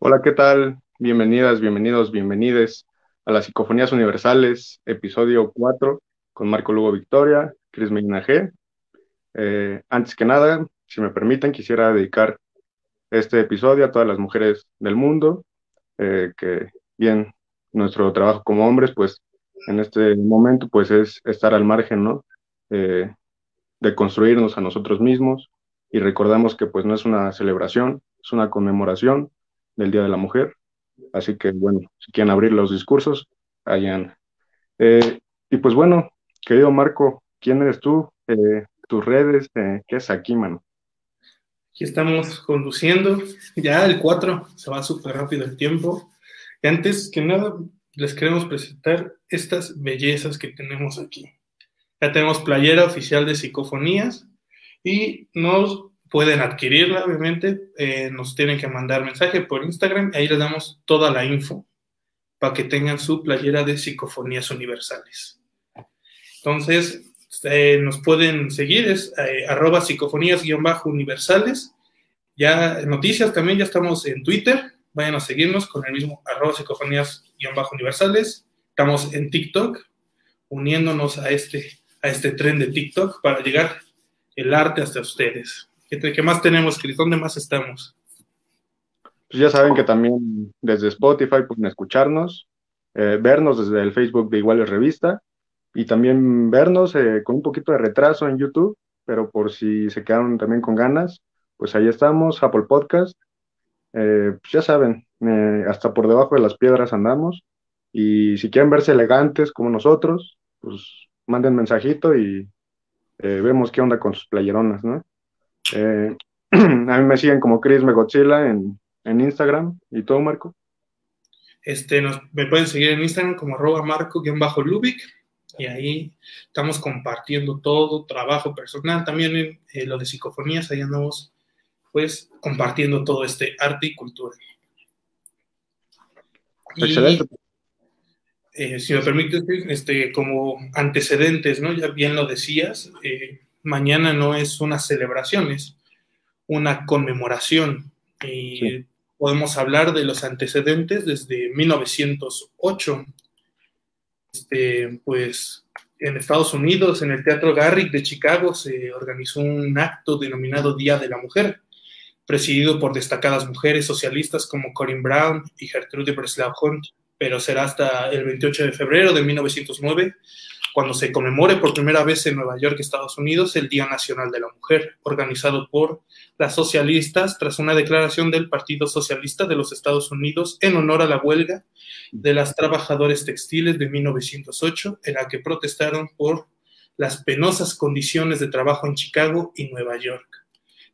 Hola, ¿qué tal? Bienvenidas, bienvenidos, bienvenides a las Psicofonías Universales, episodio 4, con Marco Lugo Victoria, Cris Medina. Eh, antes que nada, si me permiten, quisiera dedicar este episodio a todas las mujeres del mundo, eh, que bien, nuestro trabajo como hombres, pues en este momento, pues es estar al margen, ¿no? Eh, de construirnos a nosotros mismos y recordamos que pues no es una celebración, es una conmemoración del Día de la Mujer. Así que bueno, si quieren abrir los discursos, hayan. Eh, y pues bueno, querido Marco, ¿quién eres tú? Eh, tus redes, eh, ¿qué es aquí, mano? Aquí estamos conduciendo, ya el 4, se va súper rápido el tiempo. Y antes que nada, les queremos presentar estas bellezas que tenemos aquí. Ya tenemos playera oficial de psicofonías y nos pueden adquirirla, obviamente. Eh, nos tienen que mandar mensaje por Instagram. Ahí les damos toda la info para que tengan su playera de psicofonías universales. Entonces, eh, nos pueden seguir, es eh, arroba psicofonías-universales. Ya noticias también, ya estamos en Twitter. Vayan a seguirnos con el mismo arroba psicofonías-universales. Estamos en TikTok, uniéndonos a este, a este tren de TikTok para llegar el arte hasta ustedes. ¿Qué, más tenemos, Cris? ¿Dónde más estamos? Pues ya saben que también desde Spotify pueden escucharnos, eh, vernos desde el Facebook de Iguales Revista y también vernos eh, con un poquito de retraso en YouTube, pero por si se quedaron también con ganas, pues ahí estamos, Apple Podcast. Eh, pues ya saben, hasta por debajo de las piedras andamos. Y si quieren verse elegantes como nosotros, pues manden mensajito y vemos qué onda con sus playeronas, ¿no? Eh, a mí me siguen como Chris Megodzilla en, en Instagram. ¿Y todo, Marco? Este, nos, me pueden seguir en Instagram como arroba marco-lubic y ahí estamos compartiendo todo, trabajo personal, también en eh, lo de psicofonías, ahí andamos pues compartiendo todo este arte y cultura. Excelente. Eh, si me permites, este, como antecedentes, ¿no? Ya bien lo decías, eh, mañana no es una celebración, es una conmemoración. Y podemos hablar de los antecedentes desde 1908. Este, pues en Estados Unidos, en el Teatro Garrick de Chicago, se organizó un acto denominado Día de la Mujer, presidido por destacadas mujeres socialistas como Corinne Brown y Gertrude Breslau Hunt, pero será hasta el 28 de febrero de 1909 cuando se conmemore por primera vez en Nueva York, Estados Unidos, el Día Nacional de la Mujer, organizado por las socialistas tras una declaración del Partido Socialista de los Estados Unidos en honor a la huelga de las trabajadores textiles de 1908, en la que protestaron por las penosas condiciones de trabajo en Chicago y Nueva York.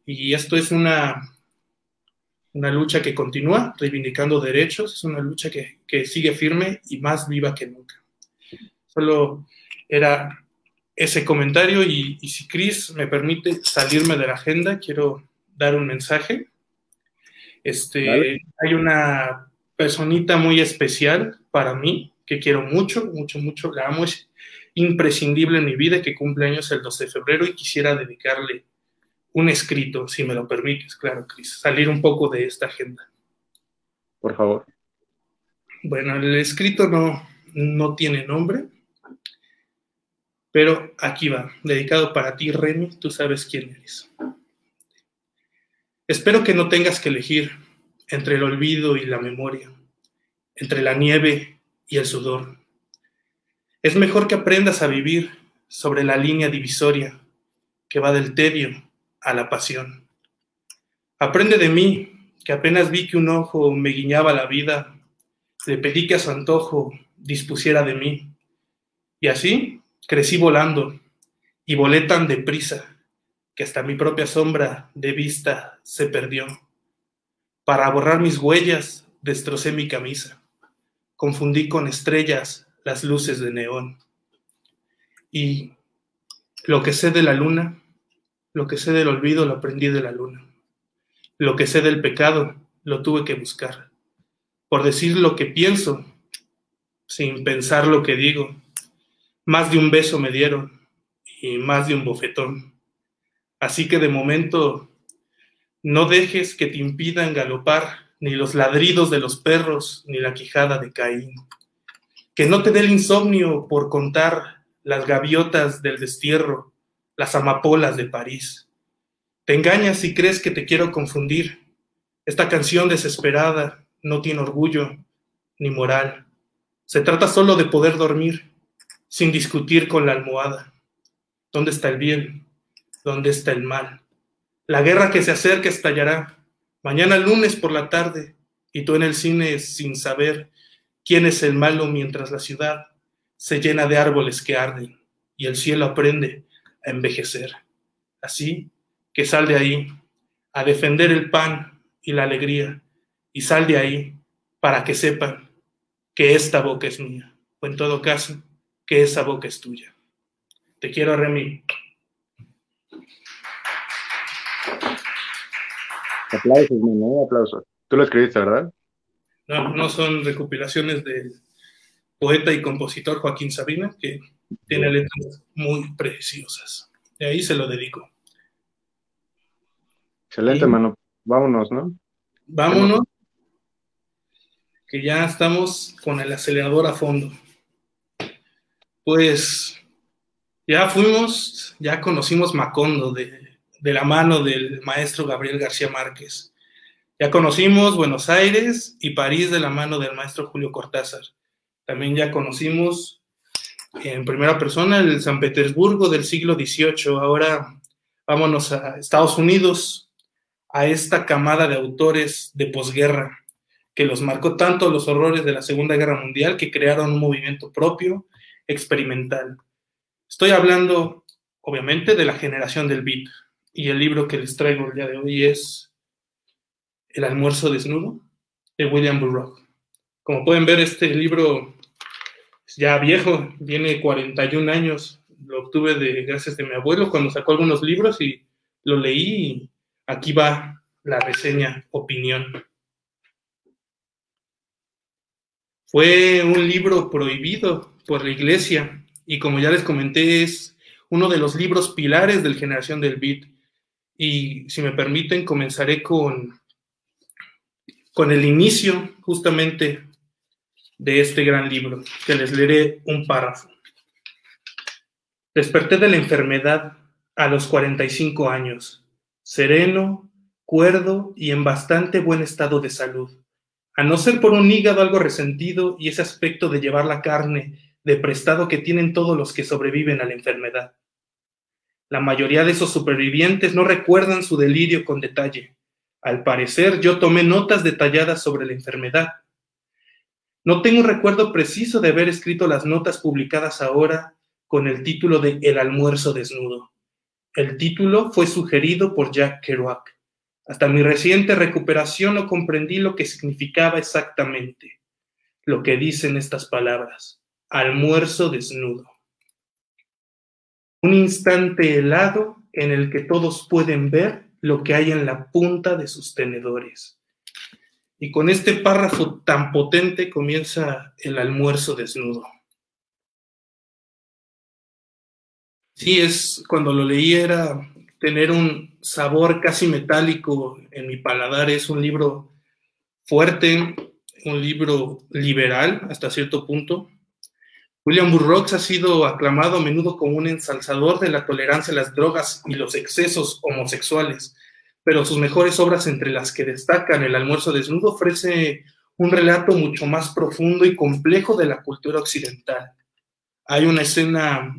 Y esto es una, una lucha que continúa reivindicando derechos, es una lucha que, que sigue firme y más viva que nunca. Solo era ese comentario y, si Cris me permite salirme de la agenda, quiero dar un mensaje. Este, hay una personita muy especial para mí que quiero mucho, mucho, mucho, la amo, es imprescindible en mi vida, que cumple años el 12 de febrero y quisiera dedicarle un escrito, si me lo permites, claro, Cris, salir un poco de esta agenda. Por favor. Bueno, el escrito no, no tiene nombre, pero aquí va, dedicado para ti, Remy, tú sabes quién eres. Espero que no tengas que elegir entre el olvido y la memoria, entre la nieve y el sudor. Es mejor que aprendas a vivir sobre la línea divisoria que va del tedio a la pasión. Aprende de mí, que apenas vi que un ojo me guiñaba la vida, le pedí que a su antojo dispusiera de mí. Y así Crecí volando y volé tan deprisa que hasta mi propia sombra de vista se perdió. Para borrar mis huellas destrocé mi camisa. Confundí con estrellas las luces de neón. Y lo que sé de la luna, lo que sé del olvido lo aprendí de la luna. Lo que sé del pecado lo tuve que buscar. Por decir lo que pienso, sin pensar lo que digo, más de un beso me dieron y más de un bofetón. Así que de momento no dejes que te impidan galopar ni los ladridos de los perros, ni la quijada de Caín. Que no te dé el insomnio por contar las gaviotas del destierro, las amapolas de París. Te engañas si crees que te quiero confundir. Esta canción desesperada no tiene orgullo ni moral. Se trata solo de poder dormir sin discutir con la almohada. ¿Dónde está el bien? ¿Dónde está el mal? La guerra que se acerca estallará mañana lunes por la tarde y tú en el cine sin saber quién es el malo mientras la ciudad se llena de árboles que arden y el cielo aprende a envejecer. Así que sal de ahí a defender el pan y la alegría y sal de ahí para que sepan que esta boca es mía, o en todo caso, que esa boca es tuya. Te quiero, Remy. Aplausos, no aplausos. Tú lo escribiste, ¿verdad? No, no son recopilaciones del poeta y compositor Joaquín Sabina, que tiene letras muy preciosas. De ahí se lo dedico. Excelente, mano. Vámonos, ¿no? Vámonos. Que ya estamos con el acelerador a fondo. Pues ya fuimos, ya conocimos Macondo de, de la mano del maestro Gabriel García Márquez. Ya conocimos Buenos Aires y París de la mano del maestro Julio Cortázar. También ya conocimos en primera persona el San Petersburgo del siglo XVIII. Ahora vámonos a Estados Unidos, a esta camada de autores de posguerra que los marcó tanto los horrores de la Segunda Guerra Mundial que crearon un movimiento propio, experimental. Estoy hablando, obviamente, de la generación del beat. Y el libro que les traigo el día de hoy es El almuerzo desnudo de William Burroughs. Como pueden ver, este libro es ya viejo, tiene 41 años. Lo obtuve de, gracias de mi abuelo cuando sacó algunos libros y lo leí. Aquí va la reseña, opinión. Fue un libro prohibido por la iglesia y como ya les comenté es uno de los libros pilares del Generación del Beat. Y si me permiten, comenzaré con, con el inicio justamente de este gran libro, que les leeré un párrafo. Desperté de la enfermedad a los 45 años, sereno, cuerdo y en bastante buen estado de salud, a no ser por un hígado algo resentido y ese aspecto de llevar la carne de prestado que tienen todos los que sobreviven a la enfermedad. La mayoría de esos supervivientes no recuerdan su delirio con detalle. Al parecer, yo tomé notas detalladas sobre la enfermedad, no tengo un recuerdo preciso de haber escrito las notas publicadas ahora con el título de El almuerzo desnudo. El título fue sugerido por Jack Kerouac. Hasta mi reciente recuperación no comprendí lo que significaba exactamente lo que dicen estas palabras. Almuerzo desnudo. Un instante helado en el que todos pueden ver lo que hay en la punta de sus tenedores. Y con este párrafo tan potente comienza el almuerzo desnudo. Sí, es cuando lo leí era tener un sabor casi metálico en mi paladar. Es un libro fuerte, un libro liberal hasta cierto punto. William Burroughs ha sido aclamado a menudo como un ensalzador de la tolerancia a las drogas y los excesos homosexuales pero sus mejores obras, entre las que destacan El almuerzo desnudo, ofrece un relato mucho más profundo y complejo de la cultura occidental. Hay una escena,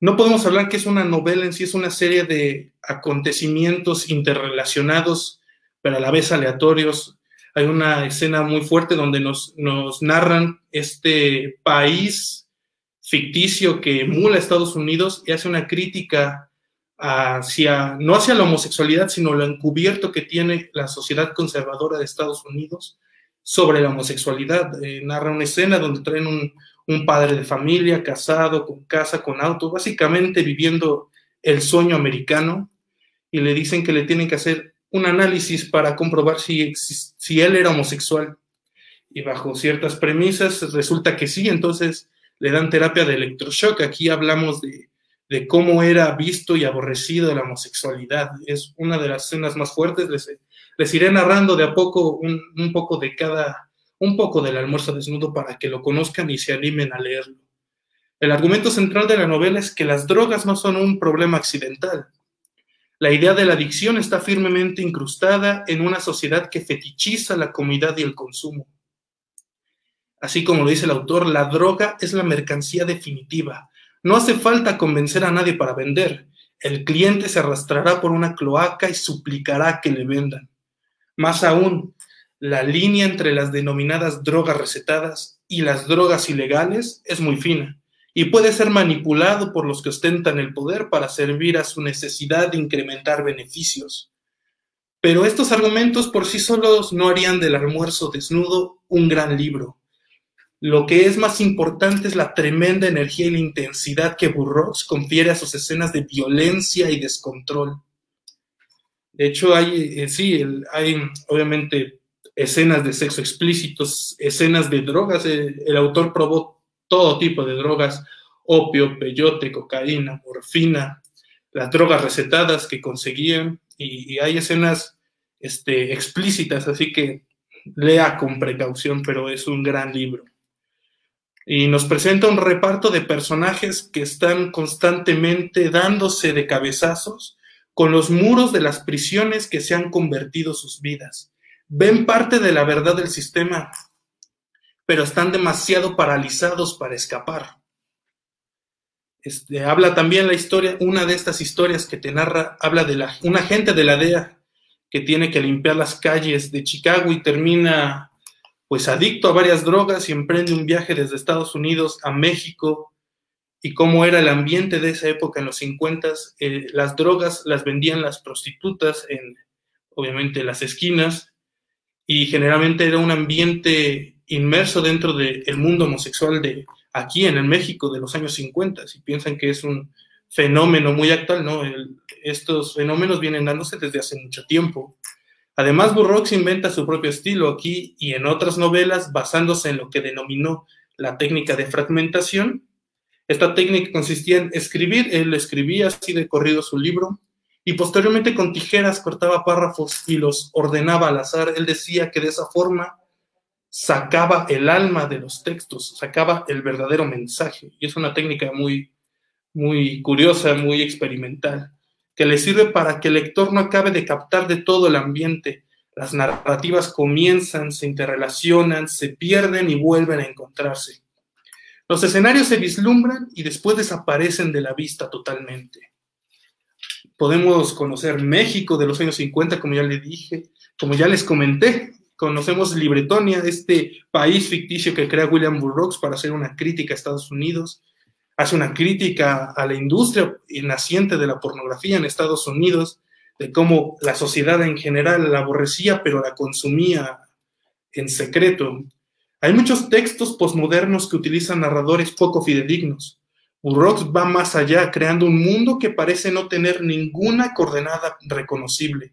no podemos hablar que es una novela en sí, es una serie de acontecimientos interrelacionados, pero a la vez aleatorios. Hay una escena muy fuerte donde nos, narran este país ficticio que emula a Estados Unidos y hace una crítica hacia, no hacia la homosexualidad, sino lo encubierto que tiene la sociedad conservadora de Estados Unidos sobre la homosexualidad. Eh, narra una escena donde traen un, un, padre de familia, casado, con casa, con auto, básicamente viviendo el sueño americano, y le dicen que le tienen que hacer un análisis para comprobar si, si él era homosexual. Y bajo ciertas premisas resulta que sí, entonces le dan terapia de electroshock. Aquí hablamos de de cómo era visto y aborrecido la homosexualidad. Es una de las escenas más fuertes. Les, Les iré narrando de a poco un, un poco de cada, un poco del almuerzo desnudo para que lo conozcan y se animen a leerlo. El argumento central de la novela es que las drogas no son un problema accidental. La idea de la adicción está firmemente incrustada en una sociedad que fetichiza la comida y el consumo. Así como lo dice el autor, la droga es la mercancía definitiva. No hace falta convencer a nadie para vender. El cliente se arrastrará por una cloaca y suplicará que le vendan. Más aún, la línea entre las denominadas drogas recetadas y las drogas ilegales es muy fina y puede ser manipulado por los que ostentan el poder para servir a su necesidad de incrementar beneficios. Pero estos argumentos por sí solos no harían del almuerzo desnudo un gran libro. Lo que es más importante es la tremenda energía y intensidad que Burroughs confiere a sus escenas de violencia y descontrol. De hecho, hay, eh, sí, hay obviamente escenas de sexo explícitos, escenas de drogas. El autor probó todo tipo de drogas, opio, peyote, cocaína, morfina, las drogas recetadas que conseguían, y, hay escenas este, explícitas, así que lea con precaución, pero es un gran libro y nos presenta un reparto de personajes que están constantemente dándose de cabezazos con los muros de las prisiones que se han convertido sus vidas. Ven parte de la verdad del sistema, pero están demasiado paralizados para escapar. Este, habla también la historia, una de estas historias que te narra, habla de la, un agente de la DEA que tiene que limpiar las calles de Chicago y termina pues adicto a varias drogas y emprende un viaje desde Estados Unidos a México y cómo era el ambiente de esa época en los 50, eh, las drogas las vendían las prostitutas en, obviamente, las esquinas y generalmente era un ambiente inmerso dentro del mundo homosexual de aquí en el México de los años 50. Si piensan que es un fenómeno muy actual, no, estos fenómenos vienen dándose desde hace mucho tiempo. Además, Burroughs inventa su propio estilo aquí y en otras novelas basándose en lo que denominó la técnica de fragmentación. Esta técnica consistía en escribir, él escribía así de corrido su libro y posteriormente con tijeras cortaba párrafos y los ordenaba al azar. Él decía que de esa forma sacaba el alma de los textos, sacaba el verdadero mensaje. Y es una técnica muy, muy curiosa, muy experimental que le sirve para que el lector no acabe de captar de todo el ambiente. Las narrativas comienzan, se interrelacionan, se pierden y vuelven a encontrarse. Los escenarios se vislumbran y después desaparecen de la vista totalmente. Podemos conocer México de los años 50, como ya le dije, como ya les comenté. Conocemos Libretonia, este país ficticio que crea William Burroughs para hacer una crítica a Estados Unidos hace una crítica a la industria naciente de la pornografía en Estados Unidos, de cómo la sociedad en general la aborrecía, pero la consumía en secreto. Hay muchos textos posmodernos que utilizan narradores poco fidedignos. Burroughs va más allá, creando un mundo que parece no tener ninguna coordenada reconocible.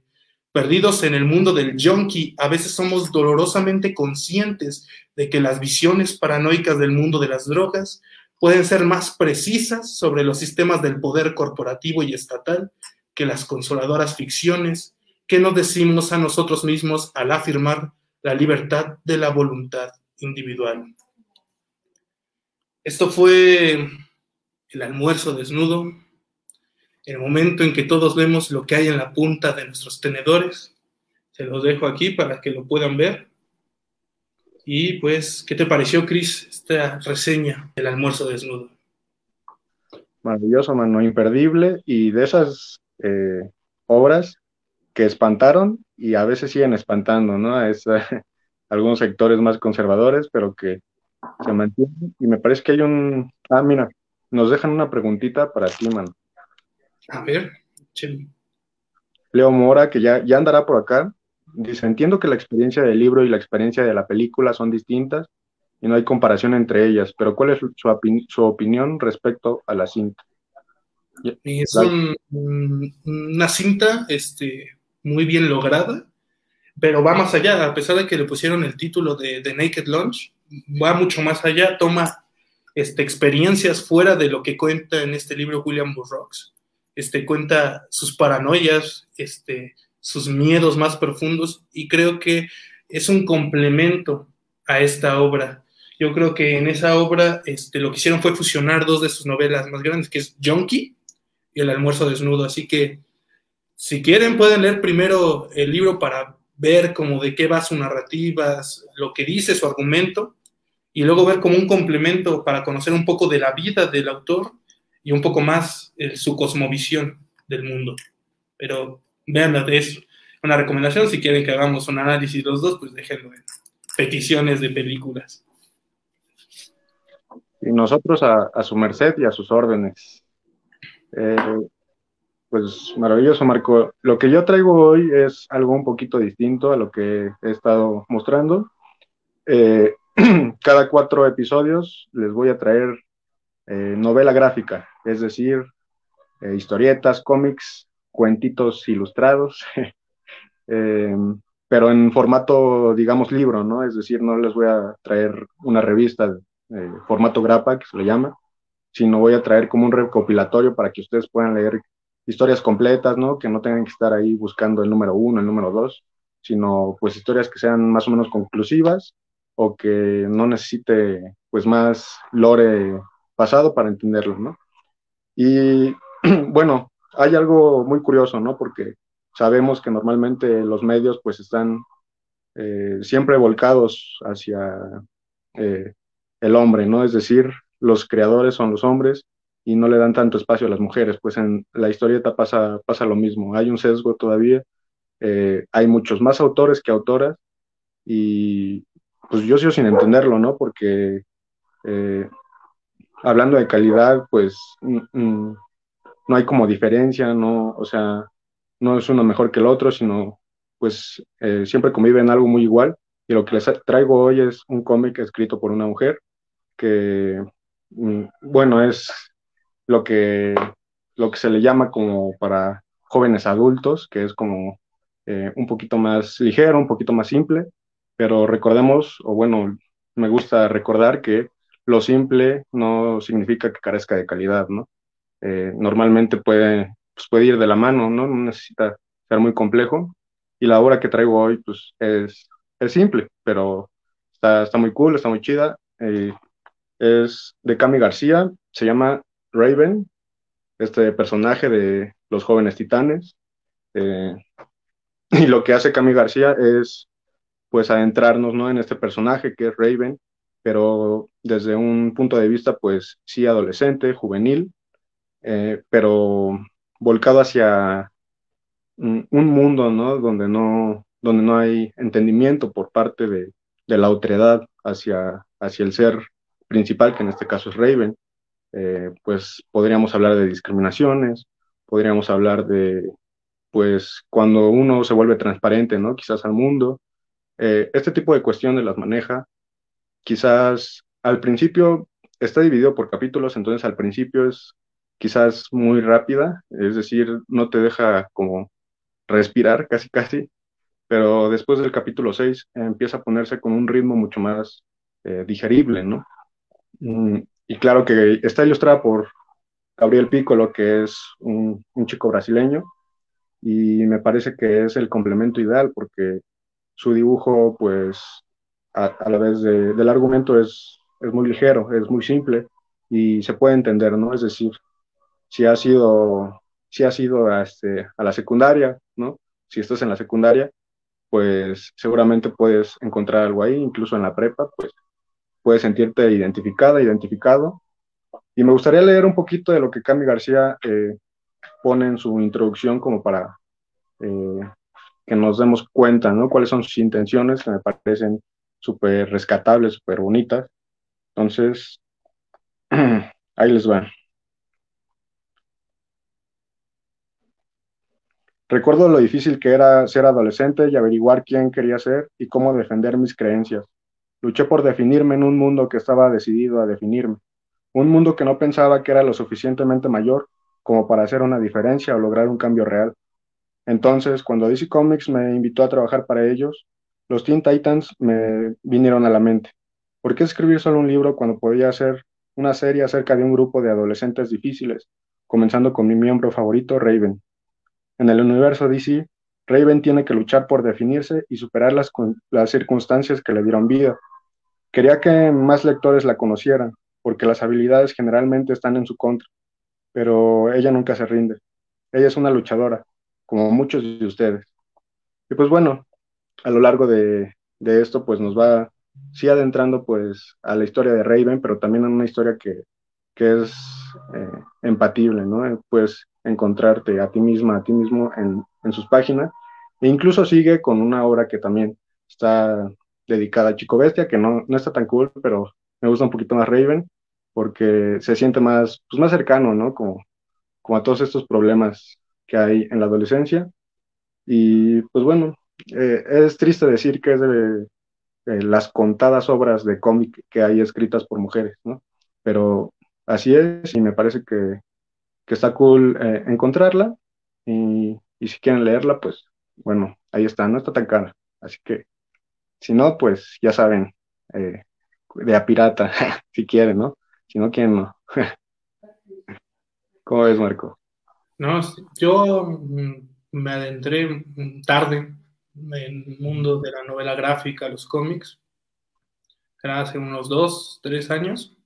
Perdidos en el mundo del junkie, a veces somos dolorosamente conscientes de que las visiones paranoicas del mundo de las drogas pueden ser más precisas sobre los sistemas del poder corporativo y estatal que las consoladoras ficciones que nos decimos a nosotros mismos al afirmar la libertad de la voluntad individual. Esto fue el almuerzo desnudo, el momento en que todos vemos lo que hay en la punta de nuestros tenedores. Se los dejo aquí para que lo puedan ver. Y pues, ¿qué te pareció, Chris, esta reseña del almuerzo desnudo? Maravilloso, mano, imperdible. Y de esas eh, obras que espantaron y a veces siguen espantando, ¿no? Es, algunos sectores más conservadores, pero que se mantienen. Y me parece que hay un. Ah, mira, nos dejan una preguntita para ti, mano. A ver, Leo Mora, que ya, ya andará por acá, Dice, entiendo que la experiencia del libro y la experiencia de la película son distintas y no hay comparación entre ellas, pero ¿cuál es su, opinión respecto a la cinta? Es una cinta este, muy bien lograda, pero va más allá, a pesar de que le pusieron el título de, de Naked Lunch, va mucho más allá, toma este, experiencias fuera de lo que cuenta en este libro William Burroughs. Este, cuenta sus paranoias, este, sus miedos más profundos y creo que es un complemento a esta obra. Yo creo que en esa obra este, lo que hicieron fue fusionar dos de sus novelas más grandes, que es Junkie y El almuerzo desnudo. Así que si quieren pueden leer primero el libro para ver como de qué va su narrativa, lo que dice su argumento, y luego ver como un complemento para conocer un poco de la vida del autor y un poco más eh, su cosmovisión del mundo. Pero vean de eso. Una recomendación, si quieren que hagamos un análisis los dos, pues déjenlo en peticiones de películas. Y nosotros a, su merced y a sus órdenes. Eh, pues maravilloso, Marco. Lo que yo traigo hoy es algo un poquito distinto a lo que he estado mostrando. Eh, cada cuatro episodios les voy a traer novela gráfica, es decir, eh, historietas, cómics, cuentitos ilustrados, pero en formato, digamos, libro, ¿no? Es decir, no les voy a traer una revista, formato grapa, que se le llama, sino voy a traer como un recopilatorio para que ustedes puedan leer historias completas, ¿no? Que no tengan que estar ahí buscando el número uno, el número dos, sino pues historias que sean más o menos conclusivas o que no necesite pues más lore pasado para entenderlo, ¿no? Y bueno, hay algo muy curioso, ¿no? Porque sabemos que normalmente los medios pues están eh, siempre volcados hacia eh, el hombre, ¿no? Es decir, los creadores son los hombres y no le dan tanto espacio a las mujeres. Pues en la historieta pasa, pasa lo mismo, hay un sesgo todavía, eh, hay muchos más autores que autoras y pues yo sigo sin entenderlo, ¿no? Porque hablando de calidad, pues no hay como diferencia, ¿no? O sea, no es uno mejor que el otro, sino pues eh, siempre conviven algo muy igual. Y lo que les traigo hoy es un cómic escrito por una mujer que, mm, bueno, es lo que, lo que se le llama como para jóvenes adultos, que es como eh, un poquito más ligero, un poquito más simple, pero recordemos, o bueno, me gusta recordar que lo simple no significa que carezca de calidad, ¿no? Eh, normalmente puede, pues puede ir de la mano, ¿no? No necesita ser muy complejo. Y la obra que traigo hoy, pues es, es simple, pero está, está muy cool, está muy chida. Eh, es de Cami García, se llama Raven, este personaje de los jóvenes titanes. Eh, y lo que hace Cami García es pues adentrarnos ¿no? en este personaje que es Raven, pero desde un punto de vista pues sí adolescente, juvenil, eh, pero volcado hacia un mundo ¿no? Donde, no, donde no hay entendimiento por parte de, de la otredad hacia, hacia el ser principal, que en este caso es Raven. Eh, pues podríamos hablar de discriminaciones, podríamos hablar de, pues, cuando uno se vuelve transparente, ¿no? Quizás al mundo. Eh, este tipo de cuestiones las maneja. Quizás al principio está dividido por capítulos, entonces al principio es quizás muy rápida, es decir, no te deja como respirar casi casi, pero después del capítulo 6 empieza a ponerse con un ritmo mucho más eh, digerible, ¿no? Mm, y claro que está ilustrada por Gabriel Piccolo, que es un, chico brasileño, y me parece que es el complemento ideal porque su dibujo, pues, a, la vez del argumento es, es muy ligero, es muy simple y se puede entender, ¿no? Es decir, si has ido, si has ido a, este, a la secundaria, ¿no? Si estás en la secundaria, pues seguramente puedes encontrar algo ahí, incluso en la prepa, pues puedes sentirte identificada, identificado. Y me gustaría leer un poquito de lo que Cami García eh, pone en su introducción como para eh, que nos demos cuenta, ¿no? Cuáles son sus intenciones, que me parecen súper rescatables, súper bonitas. Entonces, ahí les va. Recuerdo lo difícil que era ser adolescente y averiguar quién quería ser y cómo defender mis creencias. Luché por definirme en un mundo que estaba decidido a definirme, un mundo que no pensaba que era lo suficientemente mayor como para hacer una diferencia o lograr un cambio real. Entonces, cuando DC Comics me invitó a trabajar para ellos, los Teen Titans me vinieron a la mente. ¿Por qué escribir solo un libro cuando podía hacer una serie acerca de un grupo de adolescentes difíciles, comenzando con mi miembro favorito, Raven? En el universo DC, Raven tiene que luchar por definirse y superar las, las circunstancias que le dieron vida. Quería que más lectores la conocieran, porque las habilidades generalmente están en su contra, pero ella nunca se rinde. Ella es una luchadora, como muchos de ustedes. Y pues bueno, a lo largo de, de esto, pues nos va, sí adentrando pues a la historia de Raven, pero también en una historia que, que es eh, empatible, ¿no? Puedes encontrarte a ti misma, a ti mismo en, en sus páginas. E incluso sigue con una obra que también está dedicada a Chico Bestia, que no, no está tan cool, pero me gusta un poquito más Raven, porque se siente más, pues más cercano, ¿no? Como, como a todos estos problemas que hay en la adolescencia. Y pues bueno, eh, es triste decir que es de, las contadas obras de cómic que hay escritas por mujeres, ¿no? Pero así es y me parece que, que está cool eh, encontrarla y, y, si quieren leerla, pues bueno, ahí está, no está tan cara. Así que si no, pues ya saben, eh, de a pirata, si quieren, ¿no? Si no quieren, no. ¿Cómo ves, Marco? No, yo mm, me adentré tarde en mundo de la novela gráfica, los cómics, era hace unos dos, tres años,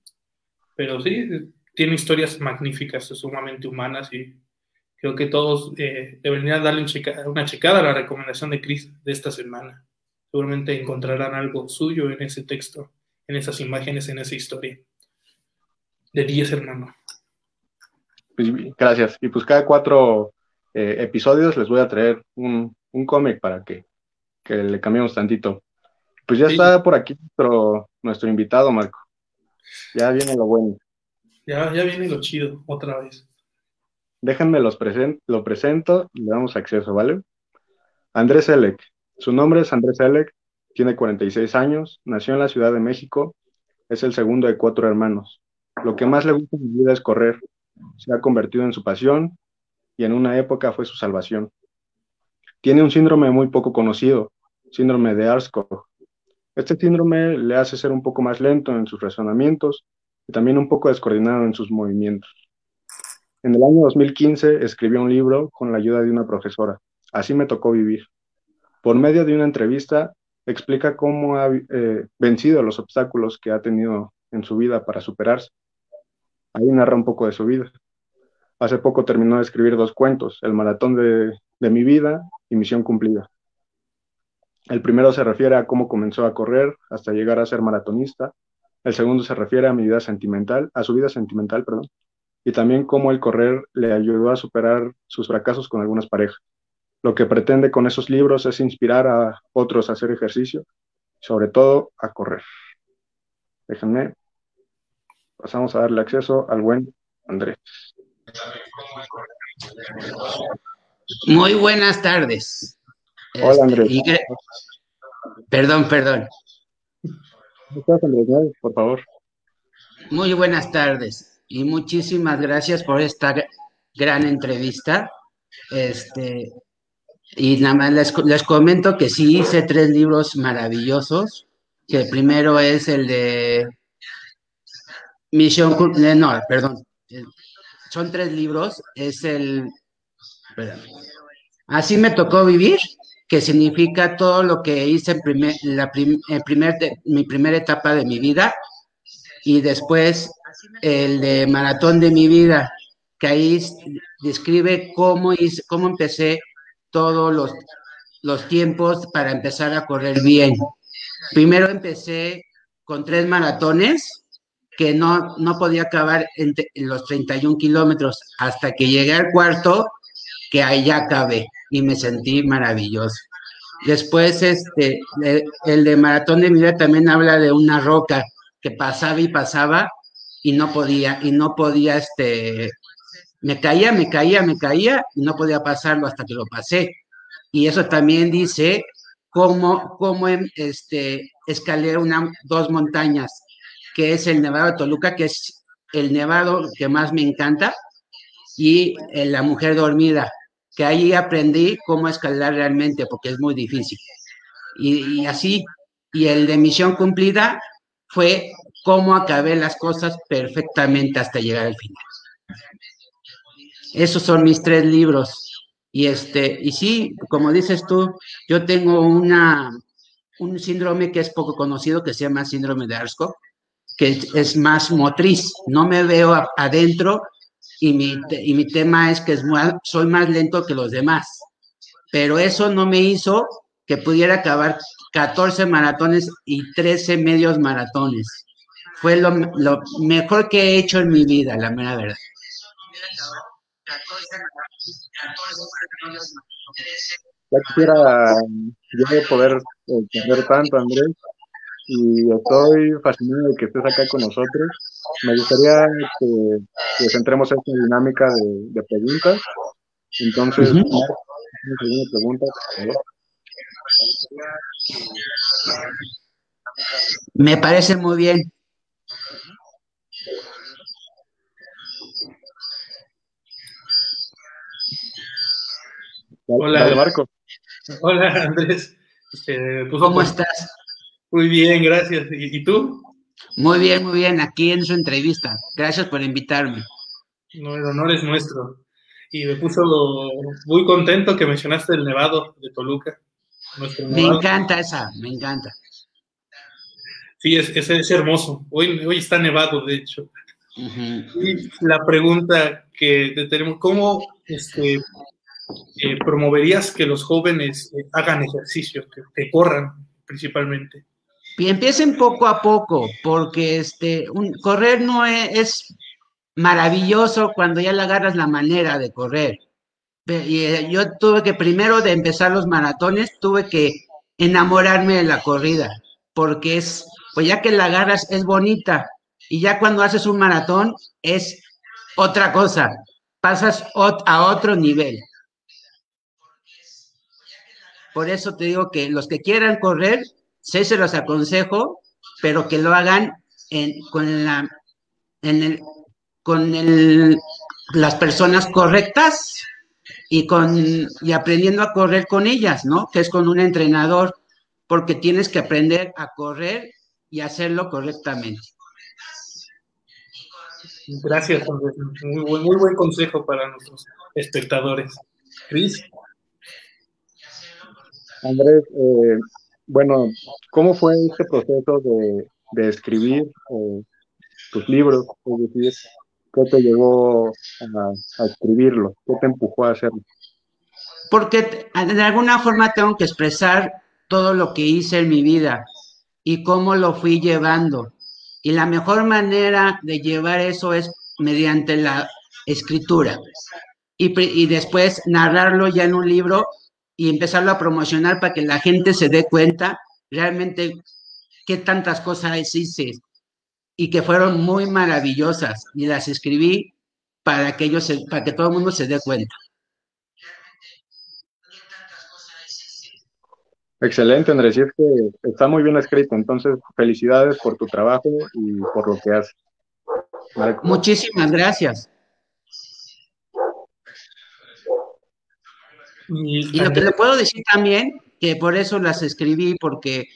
pero sí, tiene historias magníficas, sumamente humanas y creo que todos eh, deberían darle una checada a la recomendación de Chris de esta semana. Seguramente encontrarán algo suyo en ese texto, en esas imágenes, en esa historia. De 10, hermano. Pues, gracias. Y pues cada cuatro eh, episodios les voy a traer un, un cómic para que, que, le cambiemos tantito. Pues ya está por aquí nuestro, nuestro invitado, Marco. Ya viene lo bueno. Ya, ya viene lo chido, otra vez. Déjenme los lo presento y le damos acceso, ¿vale? Andrés Elec. Su nombre es Andrés Elec, tiene 46 años, nació en la Ciudad de México, es el segundo de cuatro hermanos. Lo que más le gusta en su vida es correr. Se ha convertido en su pasión y en una época fue su salvación. Tiene un síndrome muy poco conocido, síndrome de Arscough. Este síndrome le hace ser un poco más lento en sus razonamientos y también un poco descoordinado en sus movimientos. En el año 2015 escribió un libro con la ayuda de una profesora. Así me tocó vivir. Por medio de una entrevista, explica cómo ha eh, vencido los obstáculos que ha tenido en su vida para superarse. Ahí narra un poco de su vida. Hace poco terminó de escribir dos cuentos, El maratón de, de mi vida y Misión cumplida. El primero se refiere a cómo comenzó a correr hasta llegar a ser maratonista. El segundo se refiere a mi vida sentimental, a su vida sentimental, perdón, y también cómo el correr le ayudó a superar sus fracasos con algunas parejas. Lo que pretende con esos libros es inspirar a otros a hacer ejercicio, sobre todo a correr. Déjenme, pasamos a darle acceso al buen Andrés. Muy buenas tardes. Hola este, Andrés. Perdón, perdón. ¿Cómo estás, Andrés? Por favor. Muy buenas tardes y muchísimas gracias por esta gran entrevista. Este, y nada más les, les, comento que sí hice tres libros maravillosos, que el primero es el de Misión, eh, no, perdón, son tres libros, es el, así me tocó vivir, que significa todo lo que hice en primer, la primer, mi primera etapa de mi vida, y después el de Maratón de mi vida, que ahí describe cómo, hice, cómo empecé todos los, los tiempos para empezar a correr bien. Primero empecé con tres maratones que no, no podía acabar en, los 31 kilómetros hasta que llegué al cuarto, que ahí ya acabé y me sentí maravilloso. Después, este, el de maratón de vida también habla de una roca que pasaba y pasaba y no podía, y no podía, este, me caía, me caía, me caía y no podía pasarlo hasta que lo pasé. Y eso también dice cómo, cómo este, escalé una, dos montañas, que es el Nevado de Toluca, que es el nevado que más me encanta, y eh, la mujer dormida, que ahí aprendí cómo escalar realmente, porque es muy difícil. Y, así, y el de misión cumplida fue cómo acabé las cosas perfectamente hasta llegar al final. Esos son mis tres libros. Y este, y sí, como dices tú, yo tengo una, un síndrome que es poco conocido que se llama síndrome de Arsco, que es más motriz. No me veo adentro y mi, y mi tema es que soy más lento que los demás. Pero eso no me hizo que pudiera acabar 14 maratones y 13 medios maratones. Fue lo, lo mejor que he hecho en mi vida, la mera verdad. Ya quisiera yo poder entender tanto, Andrés, y estoy fascinado de que estés acá con nosotros. Me gustaría que, que centremos esta dinámica de, preguntas. Entonces, uh -huh. pregunta, Me parece muy bien. Hola, Marco. Hola, Andrés. Este, pues, ¿Cómo estás? Muy bien, gracias. ¿Y, tú? Muy bien, muy bien. Aquí en su entrevista. Gracias por invitarme. No, el honor es nuestro. Y me puso muy contento que mencionaste el Nevado de Toluca. Me encanta esa, me encanta. Sí, es, es, hermoso. Hoy, hoy está nevado, de hecho. Y la pregunta que tenemos, ¿cómo este, eh, promoverías que los jóvenes eh, hagan ejercicio, que, corran principalmente? Y empiecen poco a poco, porque este, correr no es, maravilloso cuando ya le agarras la manera de correr. Y, eh, yo tuve que, primero de empezar los maratones, tuve que enamorarme de la corrida, porque es, pues ya que la agarras es bonita, y ya cuando haces un maratón es otra cosa, pasas a otro nivel. Por eso te digo que los que quieran correr, sí se los aconsejo, pero que lo hagan con la, en el, con el, las personas correctas y con y aprendiendo a correr con ellas, ¿no? Que es con un entrenador, porque tienes que aprender a correr y hacerlo correctamente. Gracias, Muy buen, muy buen consejo para nuestros espectadores. Cris. Andrés, eh, bueno, ¿cómo fue este proceso de, escribir eh, tus libros? Es decir, ¿qué te llevó a, escribirlo? ¿Qué te empujó a hacerlo? Porque de alguna forma tengo que expresar todo lo que hice en mi vida y cómo lo fui llevando. Y la mejor manera de llevar eso es mediante la escritura. Y, y después narrarlo ya en un libro y empezarlo a promocionar para que la gente se dé cuenta realmente qué tantas cosas hice y que fueron muy maravillosas y las escribí para que ellos para que todo el mundo se dé cuenta. Excelente, Andrés, y es que está muy bien escrito, entonces felicidades por tu trabajo y por lo que haces. Muchísimas gracias. Y, lo que le puedo decir también, que por eso las escribí, porque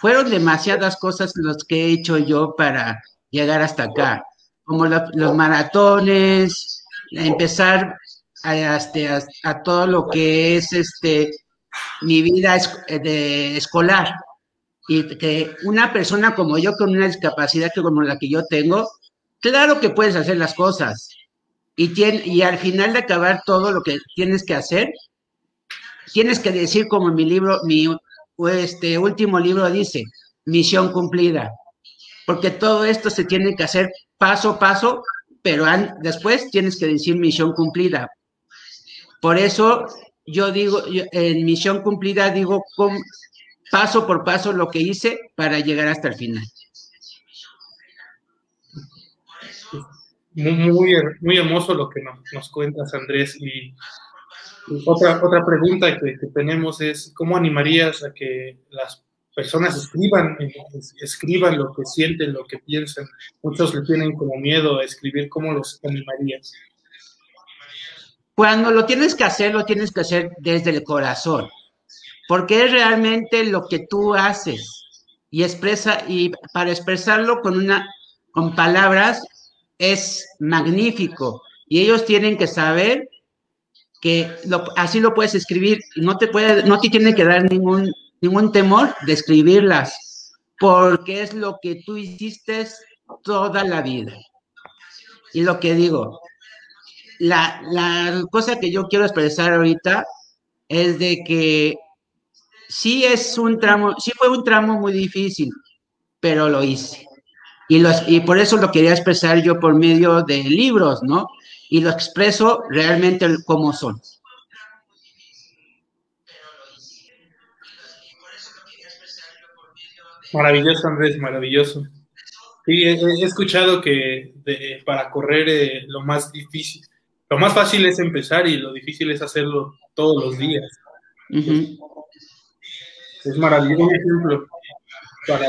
fueron demasiadas cosas las que he hecho yo para llegar hasta acá, como los maratones, empezar a, este, a, todo lo que es este mi vida de escolar. Y que una persona como yo, con una discapacidad que como la que yo tengo, claro que puedes hacer las cosas. Y, tiene, y al final de acabar todo lo que tienes que hacer, tienes que decir como mi libro, mi este último libro dice, misión cumplida, porque todo esto se tiene que hacer paso a paso, pero después tienes que decir misión cumplida. Por eso yo digo, en misión cumplida digo paso por paso lo que hice para llegar hasta el final. Muy, muy, hermoso lo que nos, nos cuentas, Andrés, y otra, otra pregunta que, tenemos es, ¿cómo animarías a que las personas escriban, escriban lo que sienten, lo que piensan? Muchos le tienen como miedo a escribir, ¿cómo los animarías? Cuando lo tienes que hacer, lo tienes que hacer desde el corazón, porque es realmente lo que tú haces y expresa y para expresarlo con una con palabras es magnífico y ellos tienen que saber que así lo puedes escribir, no te puede, no te tiene que dar ningún, ningún temor de escribirlas, porque es lo que tú hiciste toda la vida. Y lo que digo, la, la cosa que yo quiero expresar ahorita es de que sí es un tramo, sí fue un tramo muy difícil, pero lo hice. Y, los, y por eso lo quería expresar yo por medio de libros, ¿no? Y lo expreso realmente como son. Maravilloso, Andrés, maravilloso. Sí, he, escuchado que para correr eh, lo más difícil, lo más fácil es empezar y lo difícil es hacerlo todos los días. Es maravilloso ejemplo.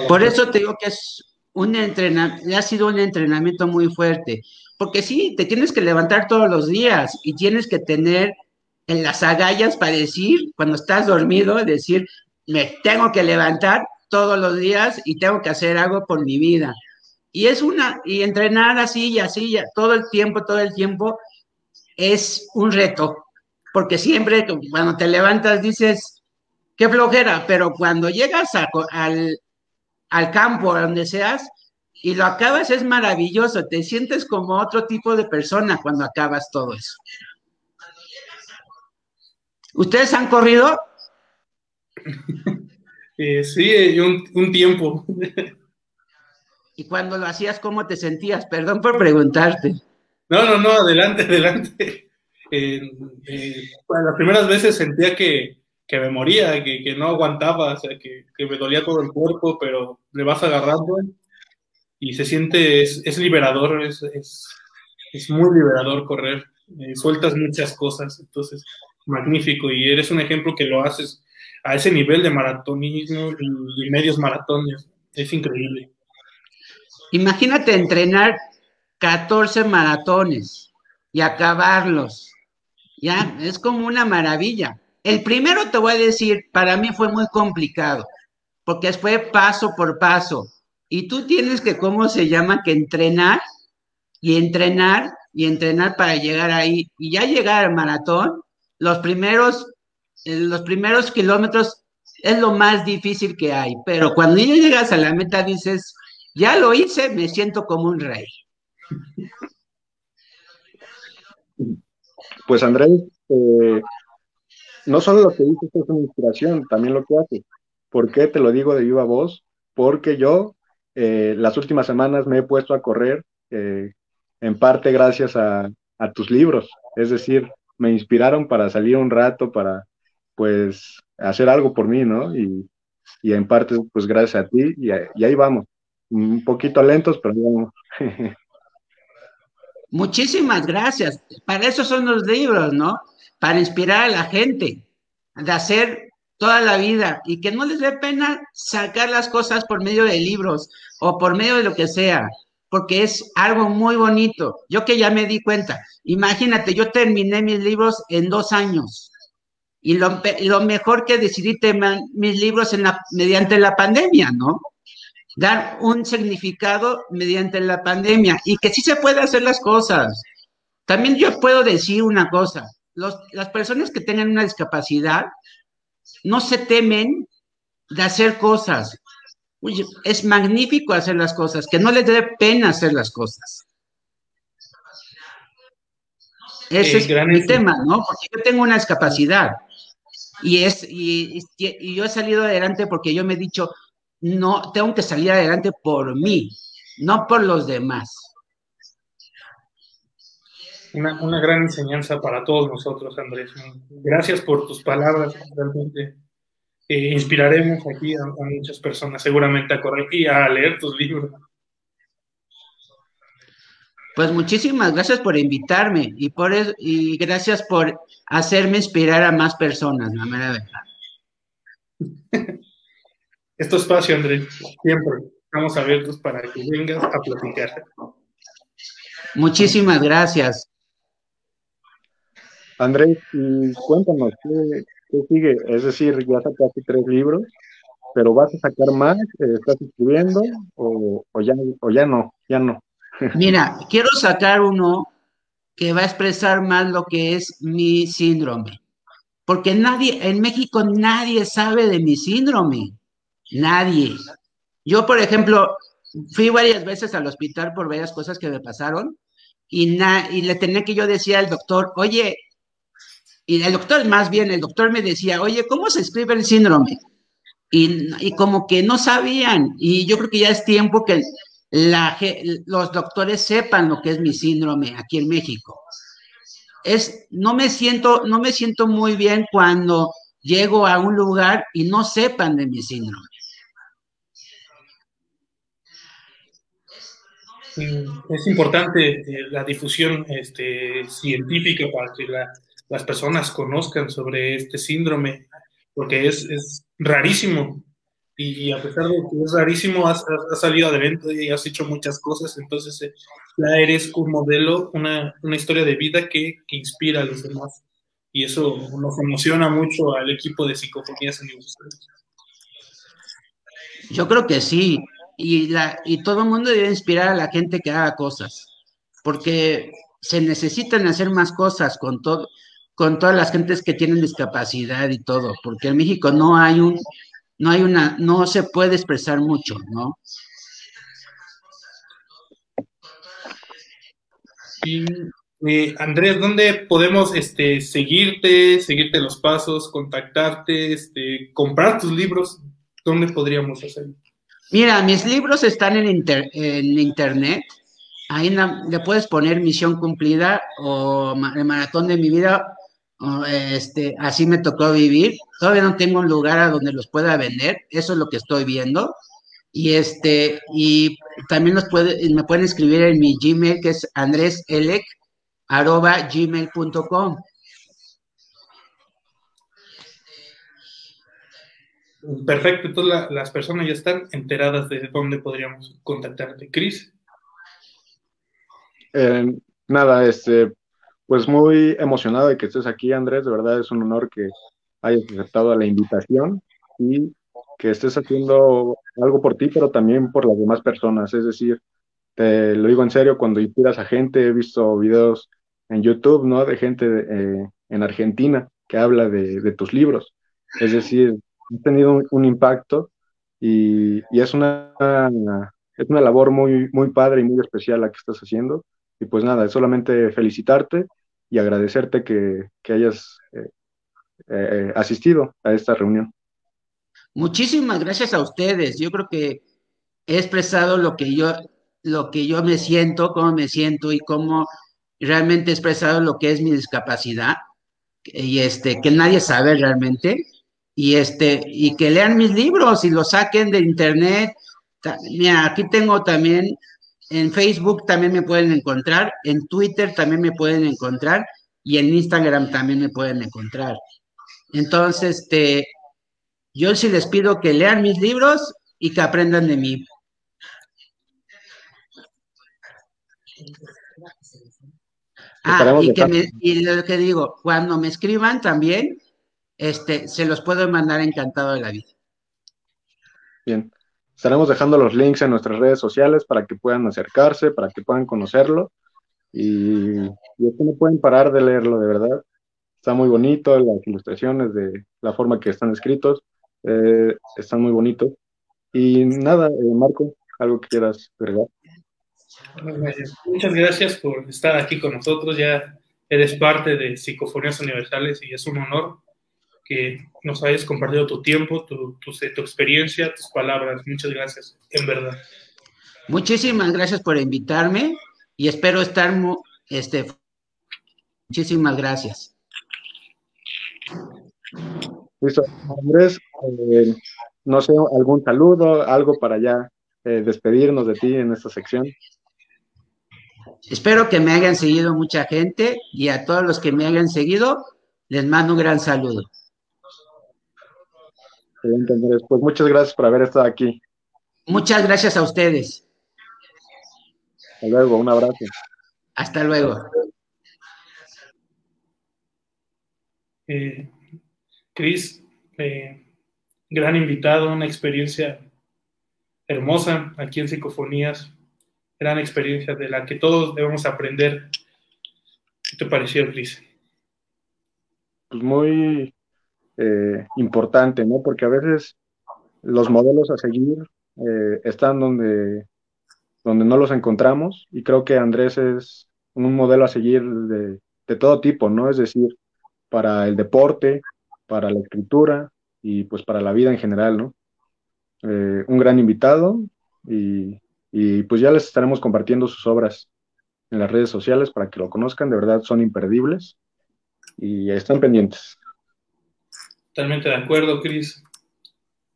Por eso te digo que es un entrenamiento, ha sido un entrenamiento muy fuerte. Porque sí, te tienes que levantar todos los días y tienes que tener en las agallas para decir, cuando estás dormido, decir, me tengo que levantar todos los días y tengo que hacer algo por mi vida. Y es una, y entrenar así y así, todo el tiempo, todo el tiempo, es un reto. Porque siempre cuando te levantas dices, qué flojera, pero cuando llegas al, al campo, donde seas, y lo acabas, es maravilloso, te sientes como otro tipo de persona cuando acabas todo eso. ¿Ustedes han corrido? Eh, sí, un, tiempo. ¿Y cuando lo hacías, cómo te sentías? Perdón por preguntarte. No, no, no, adelante, adelante. Eh, las primeras veces sentía que, me moría, que, no aguantaba, o sea, que, que, me dolía todo el cuerpo, pero le vas agarrando y se siente, es, liberador, es, es, muy liberador correr, eh, sueltas muchas cosas, entonces, magnífico, y eres un ejemplo que lo haces a ese nivel de maratonismo y, medios maratones, es increíble. Imagínate entrenar 14 maratones y acabarlos, ya, es como una maravilla. El primero te voy a decir, para mí fue muy complicado, porque fue paso por paso y tú tienes que, ¿cómo se llama? Que entrenar y entrenar y entrenar para llegar ahí. Y ya llegar al maratón, los primeros, eh, los primeros kilómetros es lo más difícil que hay. Pero cuando ya llegas a la meta dices, ya lo hice, me siento como un rey. Pues Andrés, eh, no solo lo que dices es una inspiración, también lo que hace. ¿Por qué te lo digo de viva voz? Porque yo eh, las últimas semanas me he puesto a correr, eh, en parte gracias a, tus libros, es decir, me inspiraron para salir un rato, para pues hacer algo por mí, ¿no? Y, en parte pues gracias a ti y, ahí vamos, un poquito lentos, pero vamos. Muchísimas gracias. Para eso son los libros, ¿no? Para inspirar a la gente, de hacer toda la vida y que no les dé pena sacar las cosas por medio de libros o por medio de lo que sea, porque es algo muy bonito. Yo que ya me di cuenta, imagínate, yo terminé mis libros en dos años y lo, mejor que decidí mis libros en la, mediante la pandemia, ¿no? Dar un significado mediante la pandemia y que sí se puede hacer las cosas. También yo puedo decir una cosa, las personas que tengan una discapacidad, no se temen de hacer cosas. es magnífico hacer las cosas, que no les dé pena hacer las cosas. Ese es mi tema, ¿no? Porque yo tengo una discapacidad y, es, y, yo he salido adelante porque yo me he dicho, no, tengo que salir adelante por mí, no por los demás. Una, una, gran enseñanza para todos nosotros, Andrés. Gracias por tus palabras, realmente eh, inspiraremos aquí a, muchas personas seguramente a correr y a leer tus libros. Pues muchísimas gracias por invitarme y por y gracias por hacerme inspirar a más personas, la mera verdad. Este espacio, Andrés, siempre estamos abiertos para que vengas a platicar. Muchísimas gracias. Andrés, cuéntanos, ¿qué, sigue? Es decir, ya sacaste tres libros, pero ¿vas a sacar más? ¿Estás escribiendo o, ya, o ya no? Ya no. Mira, quiero sacar uno que va a expresar más lo que es mi síndrome. Porque nadie, en México nadie sabe de mi síndrome. Nadie. Yo, por ejemplo, fui varias veces al hospital por varias cosas que me pasaron y, y le tenía que yo decir al doctor, oye, y el doctor, más bien, el doctor me decía, oye, ¿cómo se escribe el síndrome? Y, y como que no sabían. Y yo creo que ya es tiempo que la, los doctores sepan lo que es mi síndrome aquí en México. Es, no me siento, no me siento muy bien cuando llego a un lugar y no sepan de mi síndrome. Es importante eh, la difusión este, científica para que las personas conozcan sobre este síndrome, porque es, es rarísimo y, a pesar de que es rarísimo, has, salido adelante y has hecho muchas cosas, entonces eh, ya eres un modelo, una, una historia de vida que, que, inspira a los demás. Y eso nos emociona mucho al equipo de psicofonías universales. Yo creo que sí, y, la, y todo el mundo debe inspirar a la gente que haga cosas, porque se necesitan hacer más cosas con todo con todas las gentes que tienen discapacidad y todo, porque en México no hay un no hay una, no se puede expresar mucho, ¿no? Y, eh, Andrés, ¿dónde podemos este, seguirte, seguirte los pasos, contactarte, este, comprar tus libros? ¿Dónde podríamos hacerlo? Mira, mis libros están en, en internet. Ahí le puedes poner Misión Cumplida o El Maratón de mi Vida este, así me tocó vivir. Todavía no tengo un lugar a donde los pueda vender, eso es lo que estoy viendo. Y este, y también los puede, me pueden escribir en mi Gmail, que es andreselec.gmail.com. Perfecto, entonces las personas ya están enteradas de dónde podríamos contactarte. Cris. Eh, nada, este, pues muy emocionado de que estés aquí, Andrés. De verdad es un honor que hayas aceptado la invitación y que estés haciendo algo por ti, pero también por las demás personas. Es decir, te lo digo en serio, cuando inspiras a gente, he visto videos en YouTube, ¿no? De gente eh, en Argentina que habla de, tus libros. Es decir, has tenido un, impacto y, es, una, es una labor muy, muy padre y muy especial la que estás haciendo. Y pues nada, es solamente felicitarte y agradecerte que, hayas eh, eh, asistido a esta reunión. Muchísimas gracias a ustedes. Yo creo que he expresado lo que yo, lo que yo me siento, cómo me siento y cómo realmente he expresado lo que es mi discapacidad y este que nadie sabe realmente y este y que lean mis libros y los saquen de internet. Mira, aquí tengo también en Facebook también me pueden encontrar, en Twitter también me pueden encontrar y en Instagram también me pueden encontrar. Entonces, este, yo sí les pido que lean mis libros y que aprendan de mí. Ah, y, que me, y lo que digo, cuando me escriban también, este, se los puedo mandar encantado de la vida. Bien. Estaremos dejando los links en nuestras redes sociales para que puedan acercarse, para que puedan conocerlo. Y, y es que no pueden parar de leerlo, de verdad. Está muy bonito, las ilustraciones de la forma que están escritos, eh, están muy bonitos. Y nada, eh, Marco, algo que quieras agregar. Muchas gracias por estar aquí con nosotros. Ya eres parte de Psicofonías Universales y es un honor que nos hayas compartido tu tiempo, tu, tu, tu, experiencia, tus palabras. Muchas gracias, en verdad. Muchísimas gracias por invitarme y espero estar, este, muchísimas gracias. Listo, Andrés, eh, no sé, algún saludo, algo para ya eh, despedirnos de ti en esta sección. Espero que me hayan seguido mucha gente y a todos los que me hayan seguido, les mando un gran saludo. Pues muchas gracias por haber estado aquí. Muchas gracias a ustedes. Hasta luego, un abrazo. Hasta luego. Eh, Cris, eh, gran invitado, una experiencia hermosa aquí en Psicofonías, gran experiencia de la que todos debemos aprender ¿Qué te pareció, Cris? Pues muy eh, importante, ¿no? Porque a veces los modelos a seguir eh, están donde, donde no los encontramos y creo que Andrés es un modelo a seguir de, de todo tipo, ¿no? Es decir, para el deporte, para la escritura y pues para la vida en general, ¿no? Eh, un gran invitado y, y, pues ya les estaremos compartiendo sus obras en las redes sociales para que lo conozcan, de verdad son imperdibles y están pendientes. Totalmente de acuerdo, Cris.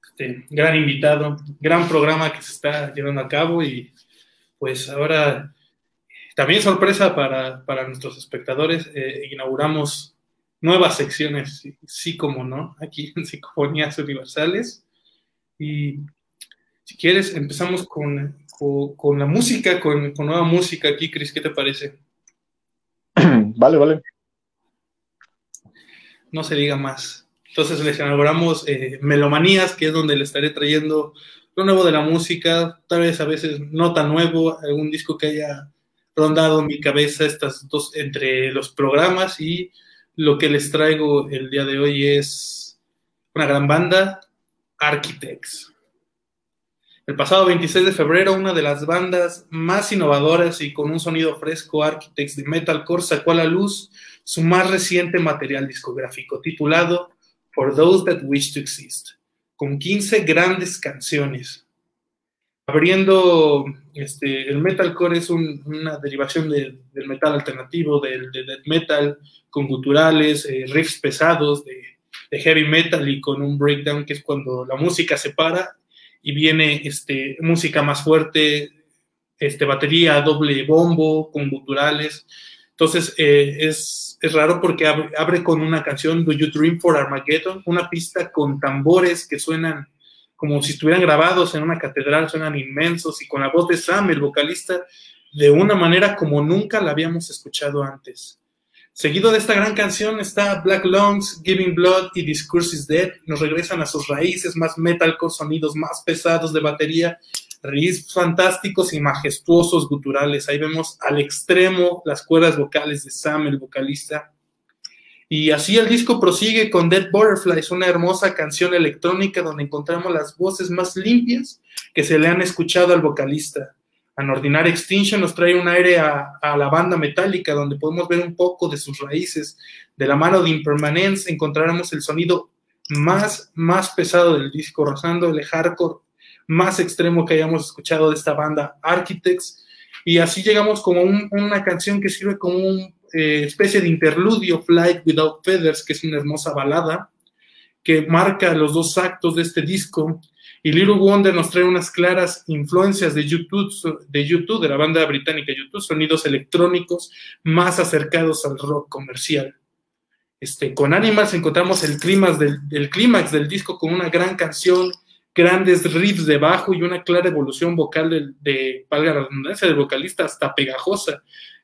Este, gran invitado, gran programa que se está llevando a cabo y pues ahora también sorpresa para, para nuestros espectadores, eh, inauguramos nuevas secciones, sí, sí como no, aquí en Psicofonías Universales. Y si quieres, empezamos con, con, la música, con, con, nueva música aquí, Cris, ¿qué te parece? Vale, vale. No se diga más. Entonces les inauguramos eh, Melomanías, que es donde le estaré trayendo lo nuevo de la música, tal vez a veces no tan nuevo, algún disco que haya rondado mi cabeza estas dos entre los programas y lo que les traigo el día de hoy es una gran banda, Architects. El pasado 26 de febrero, una de las bandas más innovadoras y con un sonido fresco, Architects de Metalcore, sacó a la luz su más reciente material discográfico, titulado For Those That Wish to Exist, con 15 grandes canciones. Abriendo, este, el metalcore es una derivación del metal alternativo, del de death metal, con guturales, eh, riffs pesados, de, de heavy metal y con un breakdown que es cuando la música se para y viene este, música más fuerte, este, batería, doble bombo, con guturales. Entonces eh, es, es, raro porque abre, abre, con una canción, Do You Dream for Armageddon, una pista con tambores que suenan como si estuvieran grabados en una catedral, suenan inmensos y con la voz de Sam, el vocalista, de una manera como nunca la habíamos escuchado antes. Seguido de esta gran canción está Black Lungs, Giving Blood y Discourse is Dead. Nos regresan a sus raíces más metalcore, sonidos más pesados de batería, riffs fantásticos y majestuosos guturales. Ahí vemos al extremo las cuerdas vocales de Sam, el vocalista. Y así el disco prosigue con Dead Butterflies, una hermosa canción electrónica donde encontramos las voces más limpias que se le han escuchado al vocalista. An Ordinary Extinction nos trae un aire a, a, la banda metálica, donde podemos ver un poco de sus raíces. De la mano de Impermanence encontraremos el sonido más, más pesado del disco, rozando el hardcore más extremo que hayamos escuchado de esta banda, Architects. Y así llegamos como un, una canción que sirve como una eh, especie de interludio, Flight Without Feathers, que es una hermosa balada que marca los dos actos de este disco y Little Wonder nos trae unas claras influencias de YouTube, de YouTube, de la banda británica YouTube, sonidos electrónicos más acercados al rock comercial. Este, con Animals encontramos el del, el clímax del disco con una gran canción, grandes riffs de bajo y una clara evolución vocal de, de valga la redundancia, del vocalista hasta pegajosa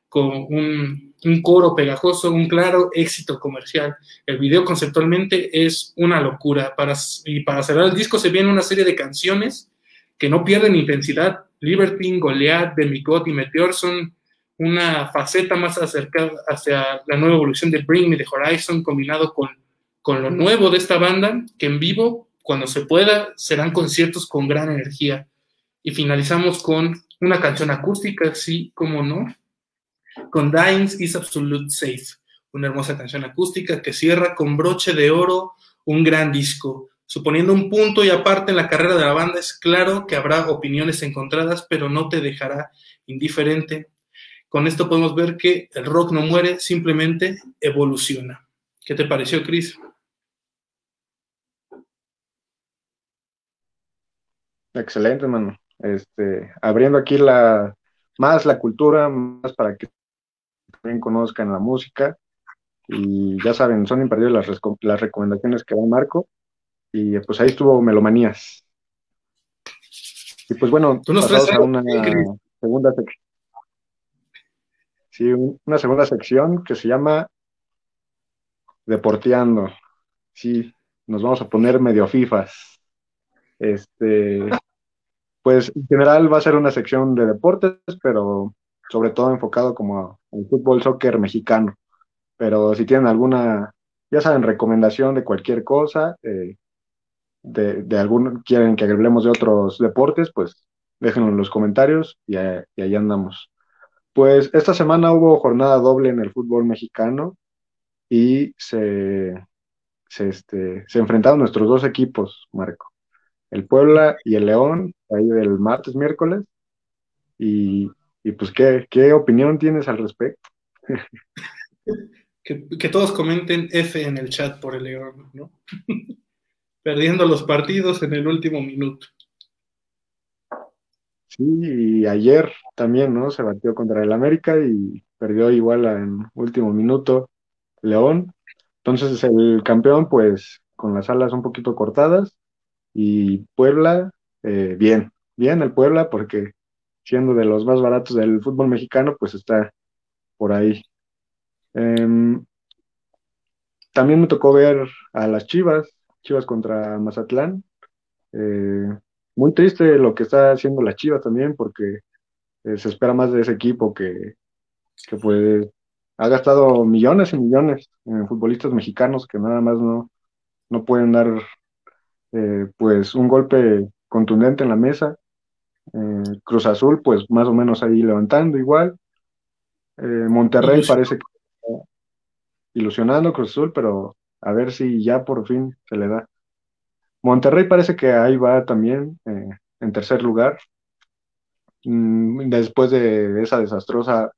con un, un, coro pegajoso, un claro éxito comercial. El video conceptualmente es una locura. Para, y para cerrar el disco se viene una serie de canciones que no pierden intensidad. Libertine, Goliath, Demigod y Meteor son una faceta más acercada hacia la nueva evolución de Bring Me the Horizon, combinado con, con lo nuevo de esta banda, que en vivo, cuando se pueda, serán conciertos con gran energía. Y finalizamos con una canción acústica, sí, como no, con Dines is Absolute Safe, una hermosa canción acústica que cierra con broche de oro un gran disco. Suponiendo un punto y aparte en la carrera de la banda, es claro que habrá opiniones encontradas, pero no te dejará indiferente. Con esto podemos ver que el rock no muere, simplemente evoluciona. ¿Qué te pareció, Chris? Excelente, hermano. Este, abriendo aquí la más la cultura, más para que también conozcan la música. Y ya saben, son imperdibles las, las recomendaciones que da Marco. Y pues ahí estuvo Melomanías. Y pues bueno, ¿Tú nos pasamos a una segunda sección. Sí, una segunda sección que se llama Deporteando. Sí, nos vamos a poner medio fifas. Este, pues en general va a ser una sección de deportes, pero sobre todo enfocado como al fútbol, soccer mexicano. pero si tienen alguna, ya saben, recomendación de cualquier cosa, eh, de, de algún, quieren que hablemos de otros deportes, pues déjenlo en los comentarios y, y ahí andamos. Pues esta semana hubo jornada doble en el fútbol mexicano y se, se, este, se enfrentaron nuestros dos equipos, Marco, el Puebla y el León, ahí del martes, miércoles. Y, y pues, ¿qué, ¿qué opinión tienes al respecto? que, que, todos comenten F en el chat por el León, ¿no? Perdiendo los partidos en el último minuto. Sí, y ayer también, ¿no? Se batió contra el América y perdió igual en último minuto León. Entonces el campeón, pues, con las alas un poquito cortadas y Puebla, eh, bien, bien el Puebla, porque siendo de los más baratos del fútbol mexicano, pues está por ahí. Em, también me tocó ver a las Chivas, Chivas contra Mazatlán. Eh, muy triste lo que está haciendo la Chivas también, porque eh, se espera más de ese equipo que, que pues ha gastado millones y millones en futbolistas mexicanos que nada más no, no pueden dar eh, pues un golpe contundente en la mesa. Eh, Cruz Azul, pues más o menos ahí levantando igual. Monterrey parece que está ilusionando Cruz Azul, pero a ver si ya por fin se le da. Monterrey parece que ahí va también eh, en tercer lugar. Mm, después de esa desastrosa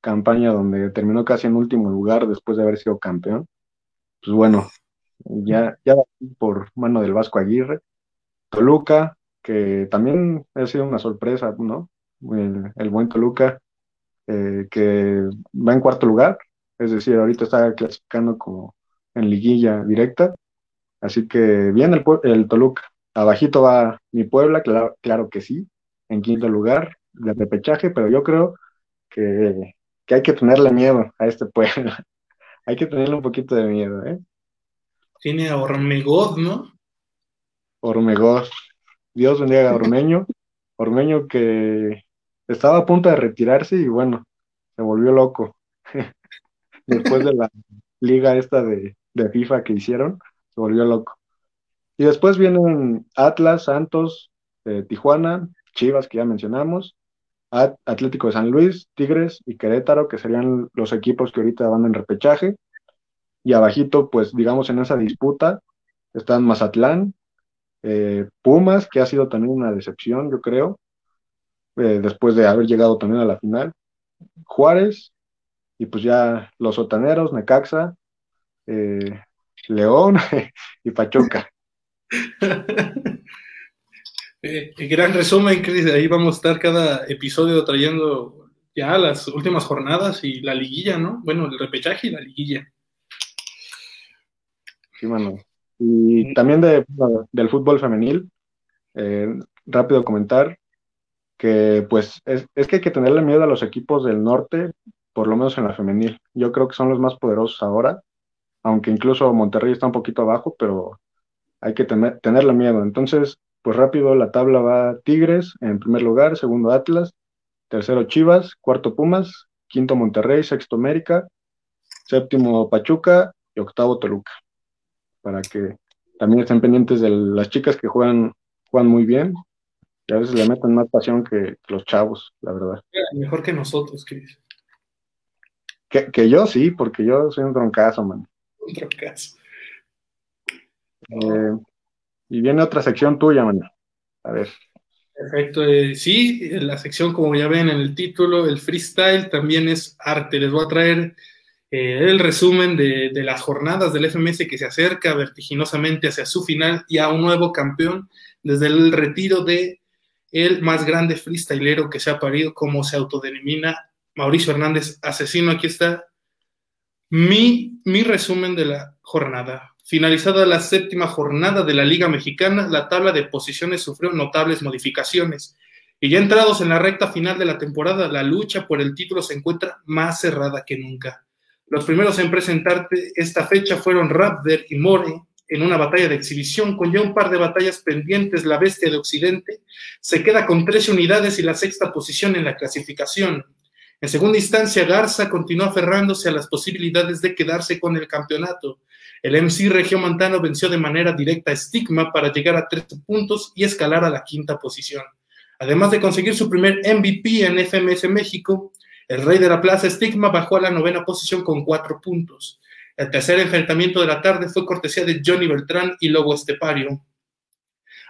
campaña donde terminó casi en último lugar después de haber sido campeón. Pues bueno, ya, ya por mano del Vasco Aguirre. Toluca, que también ha sido una sorpresa, ¿no? El, buen Toluca, eh, que va en cuarto lugar, es decir, ahorita está clasificando como en liguilla directa. Así que bien el, el Toluca. Abajito va mi Puebla, claro, claro que sí, en quinto lugar de repechaje, pero yo creo que, que hay que tenerle miedo a este Puebla. hay que tenerle un poquito de miedo, ¿eh? Tiene a Ormegoz, ¿no? Ormegoz. Dios bendiga a Ormeño. Ormeño que estaba a punto de retirarse y bueno, se volvió loco. Después de la liga esta de, de FIFA que hicieron, se volvió loco. Y después vienen Atlas, Santos, eh, Tijuana, Chivas, que ya mencionamos, Atlético de San Luis, Tigres y Querétaro, que serían los equipos que ahorita van en repechaje. Y abajito, pues digamos en esa disputa, están Mazatlán, eh, Pumas, que ha sido también una decepción, yo creo, eh, después de haber llegado también a la final, Juárez, y pues ya los sotaneros, Necaxa, León y Pachuca. eh, gran resumen, Cris, ahí vamos a estar cada episodio trayendo ya las últimas jornadas y la liguilla, ¿no? Bueno, el repechaje y la liguilla. Y también de, del fútbol femenil, eh, rápido comentar que pues es, es que hay que tenerle miedo a los equipos del norte, por lo menos en la femenil. Yo creo que son los más poderosos ahora aunque incluso Monterrey está un poquito abajo, pero hay que tener, tenerle miedo. Entonces, pues rápido la tabla va Tigres en primer lugar, segundo Atlas, tercero Chivas, cuarto Pumas, quinto Monterrey, sexto América, séptimo Pachuca y octavo Toluca. Para que también estén pendientes de las chicas que juegan, juegan muy bien y a veces le meten más pasión que, los chavos, la verdad. Mejor que nosotros, Cris. Que, que yo sí, porque yo soy un troncazo, man otro caso. Eh, y viene otra sección tuya, man. A ver. Perfecto. Eh, sí, la sección, como ya ven en el título, el freestyle también es arte. Les voy a traer eh, el resumen de, las jornadas del FMS que se acerca vertiginosamente hacia su final y a un nuevo campeón desde el retiro de el más grande freestylero que se ha parido, como se autodenomina Mauricio Hernández Asesino. Aquí está mi, mi resumen de la jornada. Finalizada la séptima jornada de la Liga Mexicana, la tabla de posiciones sufrió notables modificaciones. Y ya entrados en la recta final de la temporada, la lucha por el título se encuentra más cerrada que nunca. Los primeros en presentarte esta fecha fueron Raptor y More en una batalla de exhibición con ya un par de batallas pendientes. La Bestia de Occidente se queda con 13 unidades y la sexta posición en la clasificación. En segunda instancia, Garza continuó aferrándose a las posibilidades de quedarse con el campeonato. El MC Regiomontano venció de manera directa a Stigma para llegar a 13 puntos y escalar a la quinta posición. Además de conseguir su primer MVP en FMS México, el rey de la plaza Stigma bajó a la novena posición con cuatro puntos. El tercer enfrentamiento de la tarde fue cortesía de Johnny Beltrán y Lobo Estepario.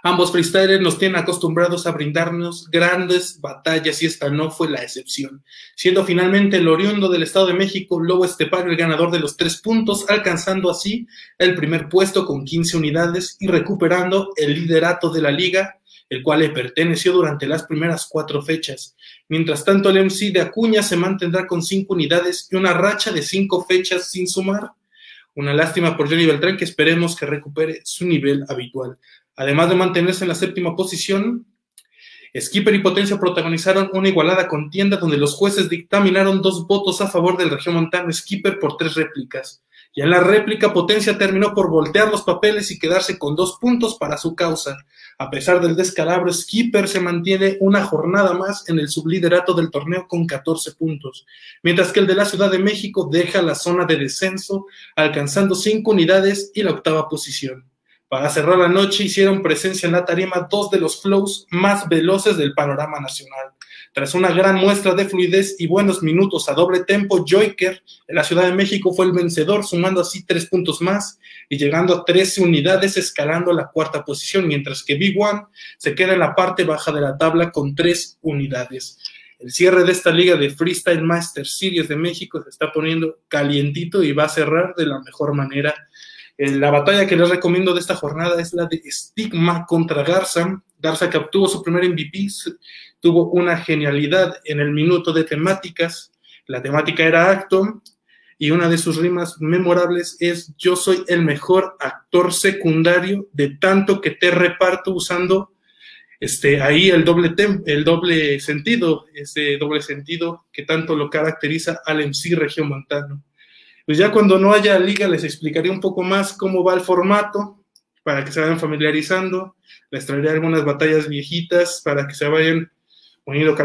Ambos freestylers nos tienen acostumbrados a brindarnos grandes batallas y esta no fue la excepción, siendo finalmente el oriundo del Estado de México, Lobo Estepario, el ganador de los tres puntos, alcanzando así el primer puesto con 15 unidades y recuperando el liderato de la liga, el cual le perteneció durante las primeras cuatro fechas. Mientras tanto, el MC de Acuña se mantendrá con cinco unidades y una racha de cinco fechas sin sumar. Una lástima por Johnny Beltrán que esperemos que recupere su nivel habitual. Además de mantenerse en la séptima posición, Skipper y Potencia protagonizaron una igualada contienda donde los jueces dictaminaron dos votos a favor del Montano Skipper por tres réplicas. Y en la réplica, Potencia terminó por voltear los papeles y quedarse con dos puntos para su causa. A pesar del descalabro, Skipper se mantiene una jornada más en el subliderato del torneo con 14 puntos, mientras que el de la Ciudad de México deja la zona de descenso, alcanzando cinco unidades y la octava posición. Para cerrar la noche hicieron presencia en la tarima dos de los flows más veloces del panorama nacional. Tras una gran muestra de fluidez y buenos minutos a doble tempo, Joyker en la Ciudad de México fue el vencedor, sumando así tres puntos más y llegando a 13 unidades, escalando la cuarta posición, mientras que Big One se queda en la parte baja de la tabla con tres unidades. El cierre de esta liga de Freestyle Master Series de México se está poniendo calientito y va a cerrar de la mejor manera eh, la batalla que les recomiendo de esta jornada es la de Stigma contra Garza. Garza que obtuvo su primer MVP, tuvo una genialidad en el minuto de temáticas. La temática era acto y una de sus rimas memorables es yo soy el mejor actor secundario de tanto que te reparto usando este, ahí el doble, el doble sentido, ese doble sentido que tanto lo caracteriza al MC Montano. Pues ya cuando no haya liga les explicaré un poco más cómo va el formato para que se vayan familiarizando. Les traeré algunas batallas viejitas para que se vayan poniendo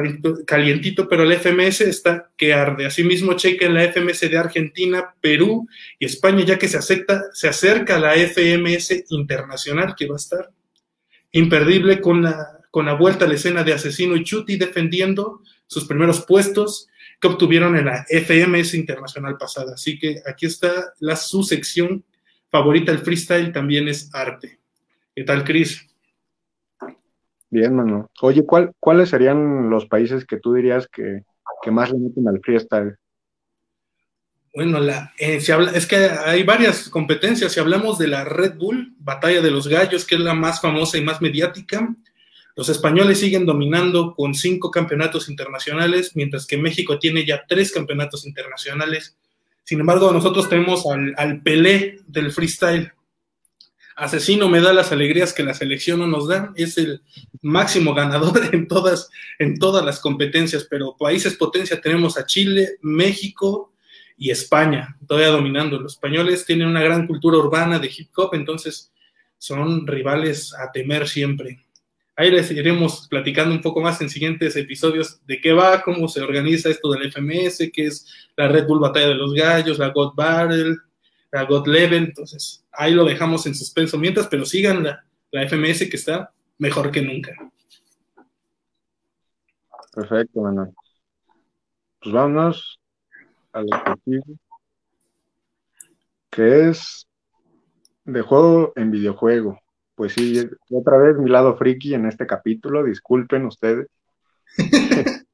calientito, pero el FMS está que arde. Asimismo, chequen la FMS de Argentina, Perú y España, ya que se, acepta, se acerca la FMS internacional que va a estar imperdible con la, con la vuelta a la escena de Asesino y Chuti defendiendo sus primeros puestos que obtuvieron en la FMS Internacional pasada. Así que aquí está la su sección favorita, el freestyle también es arte. ¿Qué tal, Cris? Bien, mano. Oye, ¿cuál, ¿cuáles serían los países que tú dirías que, más le meten al freestyle? Bueno, la, eh, habla, es que hay varias competencias. Si hablamos de la Red Bull, Batalla de los Gallos, que es la más famosa y más mediática, los españoles siguen dominando con cinco campeonatos internacionales, mientras que México tiene ya tres campeonatos internacionales. Sin embargo, nosotros tenemos al, Pelé del freestyle. Asesino me da las alegrías que la selección no nos da. Es el máximo ganador en todas, en todas las competencias, pero países potencia tenemos a Chile, México y España, todavía dominando. Los españoles tienen una gran cultura urbana de hip hop, entonces son rivales a temer siempre. Ahí les iremos platicando un poco más en siguientes episodios de qué va, cómo se organiza esto del FMS, qué es la Red Bull Batalla de los Gallos, la God Barrel, la God Level. Entonces, ahí lo dejamos en suspenso mientras, pero sigan la, FMS que está mejor que nunca. Perfecto, Manuel. Pues vámonos a lo que que es de juego en videojuego. Pues sí, otra vez mi lado friki en este capítulo, disculpen ustedes.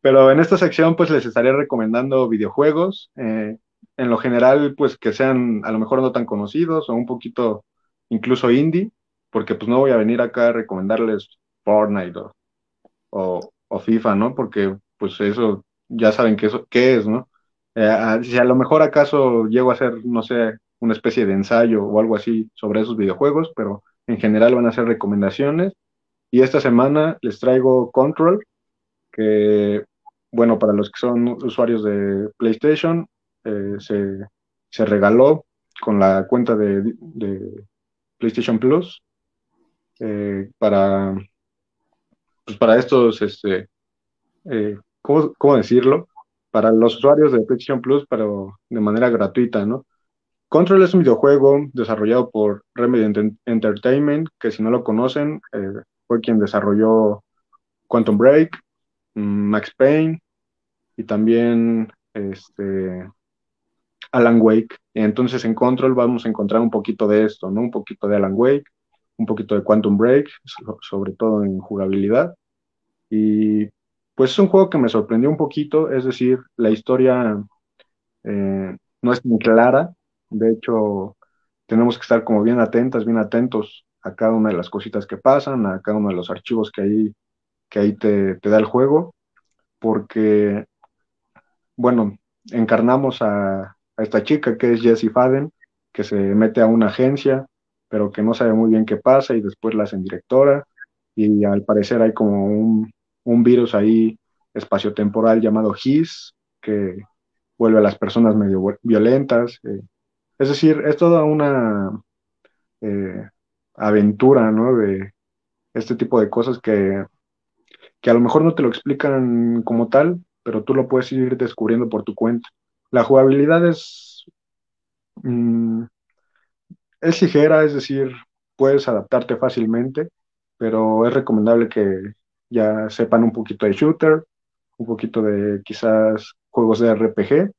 Pero en esta sección pues les estaré recomendando videojuegos, eh, en lo general pues que sean a lo mejor no tan conocidos o un poquito incluso indie, porque pues no voy a venir acá a recomendarles Fortnite o, o, FIFA, ¿no? Porque pues eso ya saben qué, eso, qué es, ¿no? Eh, si a lo mejor acaso llego a hacer, no sé, una especie de ensayo o algo así sobre esos videojuegos, pero en general van a ser recomendaciones. Y esta semana les traigo Control, que, bueno, para los que son usuarios de PlayStation, eh, se, regaló con la cuenta de, PlayStation Plus eh, para, pues para estos este, eh, ¿cómo, decirlo? Para los usuarios de PlayStation Plus, pero de manera gratuita, ¿no? Control es un videojuego desarrollado por Remedy Entertainment, que si no lo conocen, fue quien desarrolló Quantum Break, mm, Max Payne y también este, Alan Wake. Entonces en Control vamos a encontrar un poquito de esto, ¿no? Un poquito de Alan Wake, un poquito de Quantum Break, sobre todo en jugabilidad. Y pues es un juego que me sorprendió un poquito, es decir, la historia eh, no es muy clara, de hecho tenemos que estar como bien atentas, bien atentos a cada una de las cositas que pasan, a cada uno de los archivos que ahí, que ahí te, te da el juego, porque, bueno, encarnamos a, esta chica que es Jessie Faden, que se mete a una agencia, pero que no sabe muy bien qué pasa y después la hacen directora y al parecer hay como un, un virus ahí espaciotemporal llamado HIS que vuelve a las personas medio violentas. Eh. Es decir, es toda una eh, aventura, ¿no? De este tipo de cosas que, que a lo mejor no te lo explican como tal, pero tú lo puedes ir descubriendo por tu cuenta. La jugabilidad es, mm, es ligera, es decir, puedes adaptarte fácilmente, pero es recomendable que ya sepan un poquito de shooter, un poquito de quizás juegos de RPG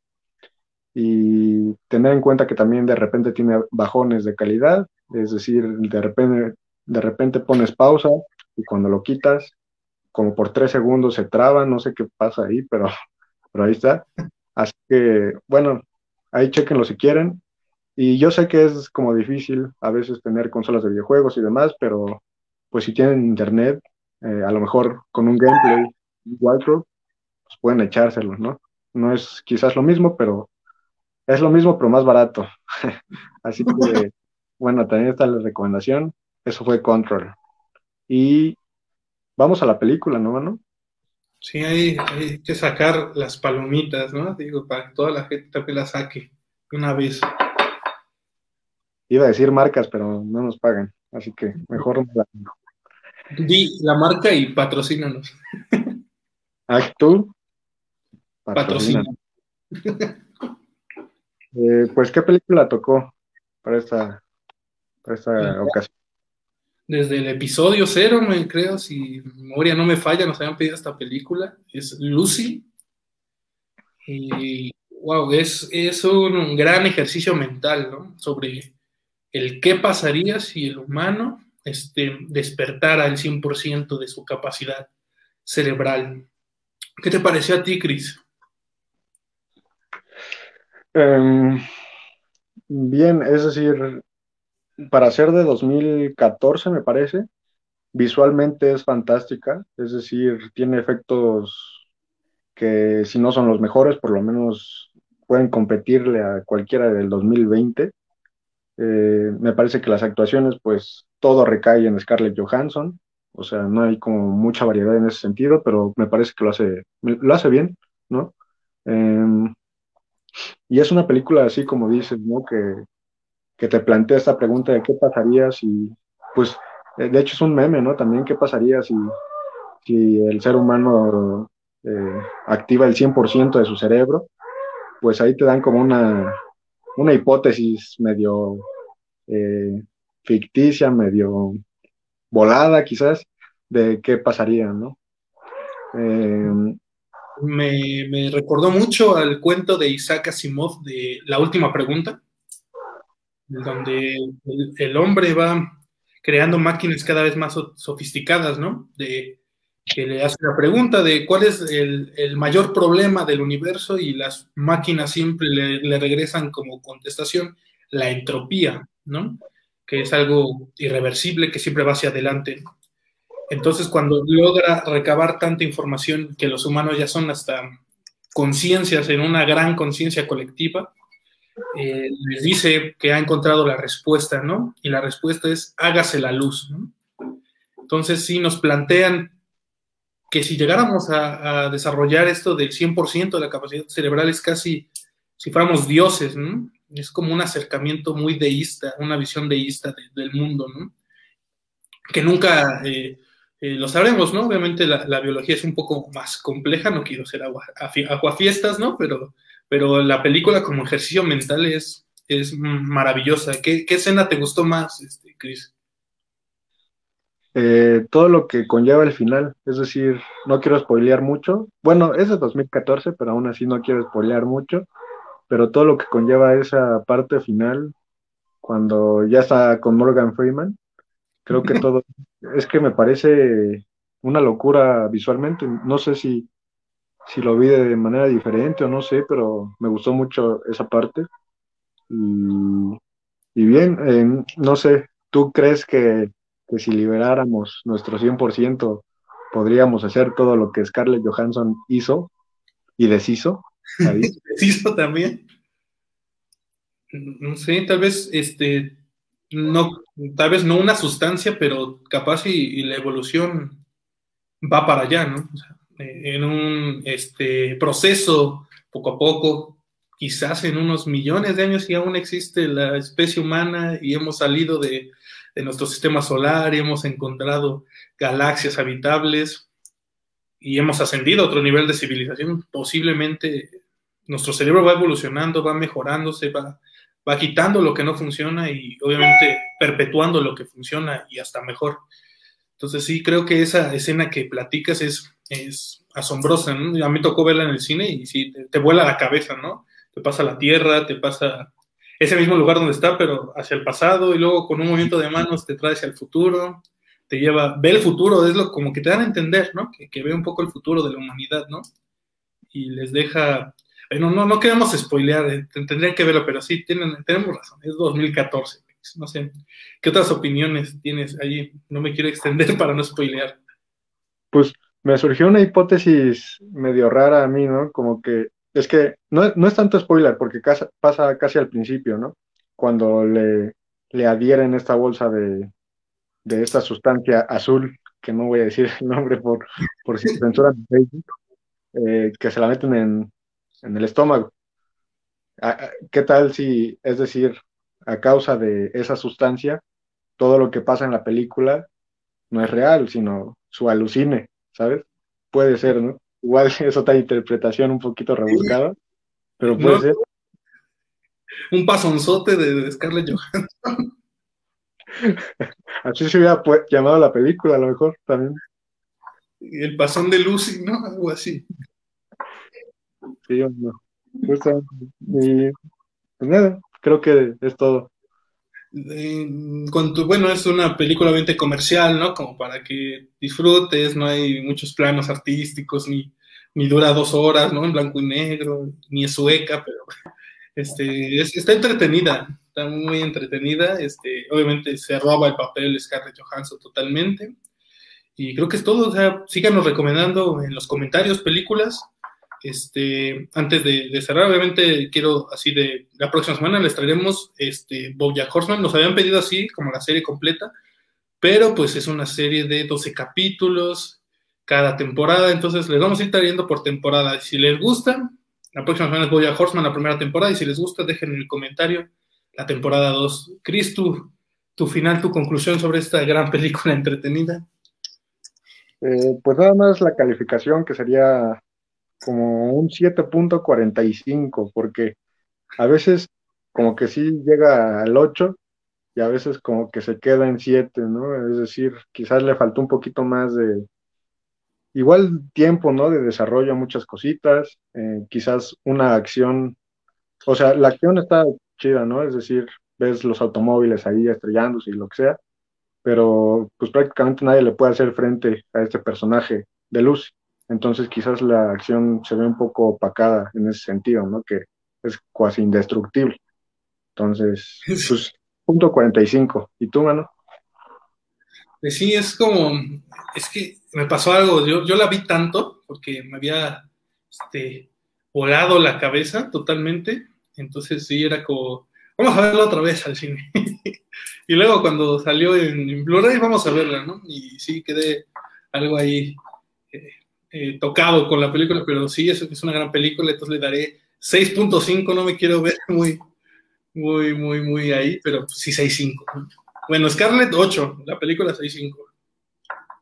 y tener en cuenta que también de repente tiene bajones de calidad, es decir, de repente, de repente pones pausa y cuando lo quitas, como por tres segundos se traba, no sé qué pasa ahí, pero, pero ahí está. Así que, bueno, ahí chequenlo si quieren. Y yo sé que es como difícil a veces tener consolas de videojuegos y demás, pero pues si tienen internet, eh, a lo mejor con un gameplay igual, pues pueden echárselos, ¿no? No es quizás lo mismo, pero es lo mismo, pero más barato. Así que, bueno, también está la recomendación. Eso fue Control. Y vamos a la película, ¿no, mano? Sí, hay, hay, que sacar las palomitas, ¿no? Digo, para que toda la gente también la saque una vez. Iba a decir marcas, pero no nos pagan, así que mejor no la Di la marca y patrocínanos. ¿Actu? Ah, Patrocina. Eh, pues, ¿qué película tocó para esta, para esta ocasión? Desde el episodio cero, me creo, si memoria no me falla, nos habían pedido esta película, es Lucy. Y wow, es, es un gran ejercicio mental, ¿no? Sobre el qué pasaría si el humano este, despertara el 100% de su capacidad cerebral. ¿Qué te pareció a ti, Cris? Em, bien, es decir, para ser de 2014, me parece, visualmente es fantástica, es decir, tiene efectos que si no son los mejores, por lo menos pueden competirle a cualquiera del 2020. Eh, me parece que las actuaciones, pues todo recae en Scarlett Johansson, o sea, no hay como mucha variedad en ese sentido, pero me parece que lo hace, lo hace bien, ¿no? Em, y es una película así como dices, ¿no? Que, que te plantea esta pregunta de qué pasaría si, pues, eh, de hecho es un meme, ¿no? También qué pasaría si, si el ser humano eh, activa el 100% de su cerebro, pues ahí te dan como una, una hipótesis medio eh, ficticia, medio volada quizás, de qué pasaría, ¿no? me, me, recordó mucho al cuento de Isaac Asimov de La Última Pregunta, donde el, hombre va creando máquinas cada vez más sofisticadas, ¿no? De, que le hace la pregunta de cuál es el, mayor problema del universo y las máquinas siempre le, regresan como contestación la entropía, ¿no? Que es algo irreversible que siempre va hacia adelante. Entonces, cuando logra recabar tanta información que los humanos ya son hasta conciencias en una gran conciencia colectiva, eh, les dice que ha encontrado la respuesta, ¿no? Y la respuesta es hágase la luz, ¿no? Entonces, sí nos plantean que si llegáramos a, desarrollar esto del 100% de la capacidad cerebral es casi, si fuéramos dioses, ¿no? Es como un acercamiento muy deísta, una visión deísta del mundo, ¿no? Que nunca eh, eh, lo sabremos, ¿no? Obviamente la, biología es un poco más compleja, no quiero ser agua, aguafiestas, ¿no? Pero, pero la película como ejercicio mental es, es maravillosa. ¿Qué, escena te gustó más, este, Chris? Eh, todo lo que conlleva el final, es decir, no quiero spoilear mucho. Bueno, es de 2014, pero aún así no quiero spoilear mucho. Pero todo lo que conlleva esa parte final, cuando ya está con Morgan Freeman, creo que todo es que me parece una locura visualmente. No sé si, si lo vi de manera diferente o no sé, pero me gustó mucho esa parte. Y, bien, eh, no sé, ¿tú crees que, que si liberáramos nuestro 100% podríamos hacer todo lo que Scarlett Johansson hizo y deshizo? deshizo también. No sé, tal vez este no, tal vez no una sustancia, pero capaz y, la evolución va para allá, ¿no? Eh, en un este, proceso, poco a poco, quizás en unos millones de años y aún existe la especie humana y hemos salido de, de nuestro sistema solar y hemos encontrado galaxias habitables y hemos ascendido a otro nivel de civilización, posiblemente nuestro cerebro va evolucionando, va mejorándose, va, va quitando lo que no funciona y obviamente perpetuando lo que funciona y hasta mejor. Entonces sí, creo que esa escena que platicas es, es asombrosa, ¿no? A mí tocó verla en el cine y sí, te, vuela la cabeza, ¿no? Te pasa la tierra, te pasa ese mismo lugar donde está, pero hacia el pasado y luego con un movimiento de manos te trae hacia el futuro, te lleva, ve el futuro, es lo como que te dan a entender, ¿no? Que, ve un poco el futuro de la humanidad, ¿no? Y les deja no, no, no queremos spoilear, eh, tendrían que verlo, pero sí, tienen, tenemos razón, es 2014. No sé, ¿qué otras opiniones tienes allí? No me quiero extender para no spoilear. Pues me surgió una hipótesis medio rara a mí, ¿no? Como que es que no, no es tanto spoiler, porque pasa casi al principio, ¿no? Cuando le, le adhieren esta bolsa de, de esta sustancia azul, que no voy a decir el nombre por, por si censuran Facebook, eh, que se la meten en, en el estómago. Ah, ah, ¿Qué tal si, es decir, a causa de esa sustancia, todo lo que pasa en la película no es real, sino su alucine, ¿sabes? Puede ser, ¿no? Igual es otra interpretación un poquito rebuscada, pero puede ser. Un pasonzote de Scarlett Johansson. Así se hubiera llamado la película, a lo mejor también. El pasón de Lucy, ¿no? Algo así. Sí, no. Pues, y pues nada, creo que es todo. Bueno, es una película obviamente comercial, ¿no? Como para que disfrutes, no hay muchos planos artísticos, ni, ni dura dos horas, ¿no? En blanco y negro, ni es sueca, pero este, está entretenida, está muy entretenida. Este, obviamente se roba el papel Scarlett Johansson totalmente. Y creo que es todo. O sea, síganos recomendando en los comentarios películas. Este, antes de, cerrar, obviamente quiero así de la próxima semana les traeremos este, Bojack Horseman. Nos habían pedido así como la serie completa, pero pues es una serie de 12 capítulos cada temporada, entonces les vamos a ir trayendo por temporada. Si les gusta, la próxima semana es Bojack Horseman, la primera temporada, y si les gusta, dejen en el comentario la temporada 2. Chris, tu, tu final, tu conclusión sobre esta gran película entretenida. Eh, pues nada más la calificación que sería como un 7.45, porque a veces como que sí llega al 8 y a veces como que se queda en 7, ¿no? Es decir, quizás le faltó un poquito más de, igual tiempo, ¿no? De desarrollo a muchas cositas, eh, quizás una acción, o sea, la acción está chida, ¿no? Es decir, ves los automóviles ahí estrellándose y lo que sea, pero pues prácticamente nadie le puede hacer frente a este personaje de Lucy. Entonces quizás la acción se ve un poco opacada en ese sentido, ¿no? Que es casi indestructible. Entonces, pues, punto 45. ¿Y tú, mano? Pues sí, es como, es que me pasó algo, yo, yo la vi tanto porque me había este, volado la cabeza totalmente, entonces sí, era como, vamos a verla otra vez al cine. y luego cuando salió en, Blu-ray, vamos a verla, ¿no? Y sí, quedé algo ahí eh, tocado con la película, pero sí, es, es una gran película, entonces le daré 6.5, no me quiero ver muy, muy, muy, muy ahí, pero sí 6.5. Bueno, Scarlett 8, la película 6.5.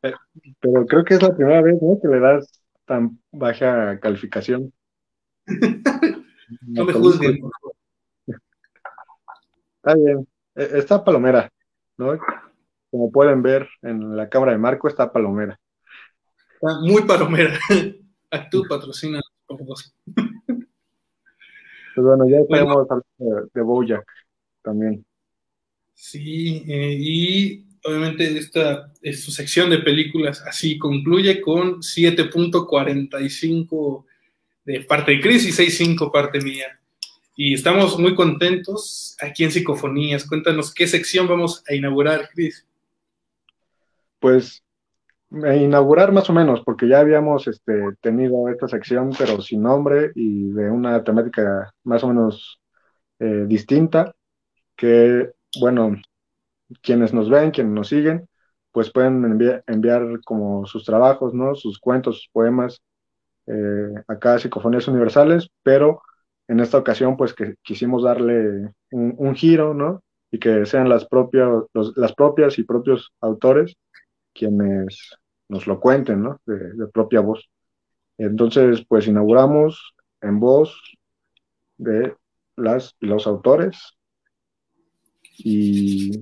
Eh, pero creo que es la primera vez ¿no? que le das tan baja calificación. no me juzguen. Está bien. E, está palomera, ¿no? Como pueden ver en la cámara de Marco, está palomera. Está muy palomera. Actú patrocina por dos. Pues bueno, ya podemos hablar de, de Bojack también. Sí, eh, y obviamente esta es su sección de películas así concluye con 7.45 de parte de Chris y 6.5 parte mía. Y estamos muy contentos aquí en Psicofonías. Cuéntanos qué sección vamos a inaugurar, Chris. Pues inaugurar más o menos, porque ya habíamos este, tenido esta sección, pero sin nombre y de una temática más o menos eh, distinta, que, bueno, quienes nos ven, quienes nos siguen, pues pueden enviar, como sus trabajos, ¿no? Sus cuentos, sus poemas, eh, acá a Psicofonías Universales, pero en esta ocasión, pues que quisimos darle un, giro, ¿no? Y que sean las propias, las propias y propios autores quienes nos lo cuenten, ¿no? De, propia voz. Entonces, pues inauguramos en voz de las los autores y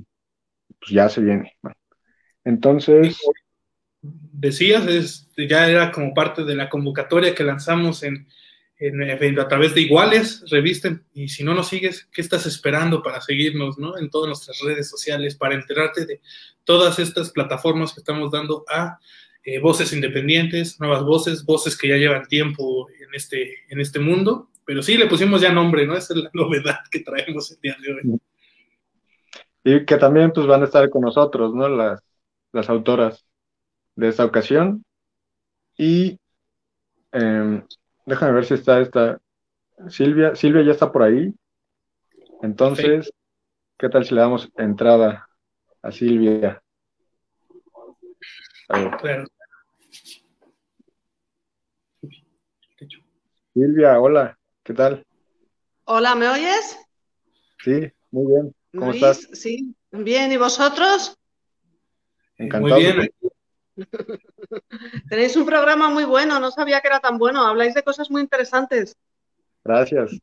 pues ya se viene. Entonces. Decías, es, ya era como parte de la convocatoria que lanzamos en, a través de Iguales, revisten, y si no nos sigues, ¿qué estás esperando para seguirnos ¿no? en todas nuestras redes sociales, para enterarte de todas estas plataformas que estamos dando a eh, voces independientes, nuevas voces, voces que ya llevan tiempo en este, en este mundo? Pero sí, le pusimos ya nombre, ¿no? Esa es la novedad que traemos el día de hoy. Y que también pues van a estar con nosotros, ¿no? Las, las autoras de esta ocasión. Y em, déjame ver si está esta. Silvia, Silvia ya está por ahí. Entonces, ¿qué tal si le damos entrada a Silvia? Silvia, hola, ¿qué tal? Hola, ¿me oyes? Sí, muy bien. ¿Cómo estás? Sí, bien, ¿y vosotros? Encantado. Muy bien. Tenéis un programa muy bueno, no sabía que era tan bueno, habláis de cosas muy interesantes. Gracias.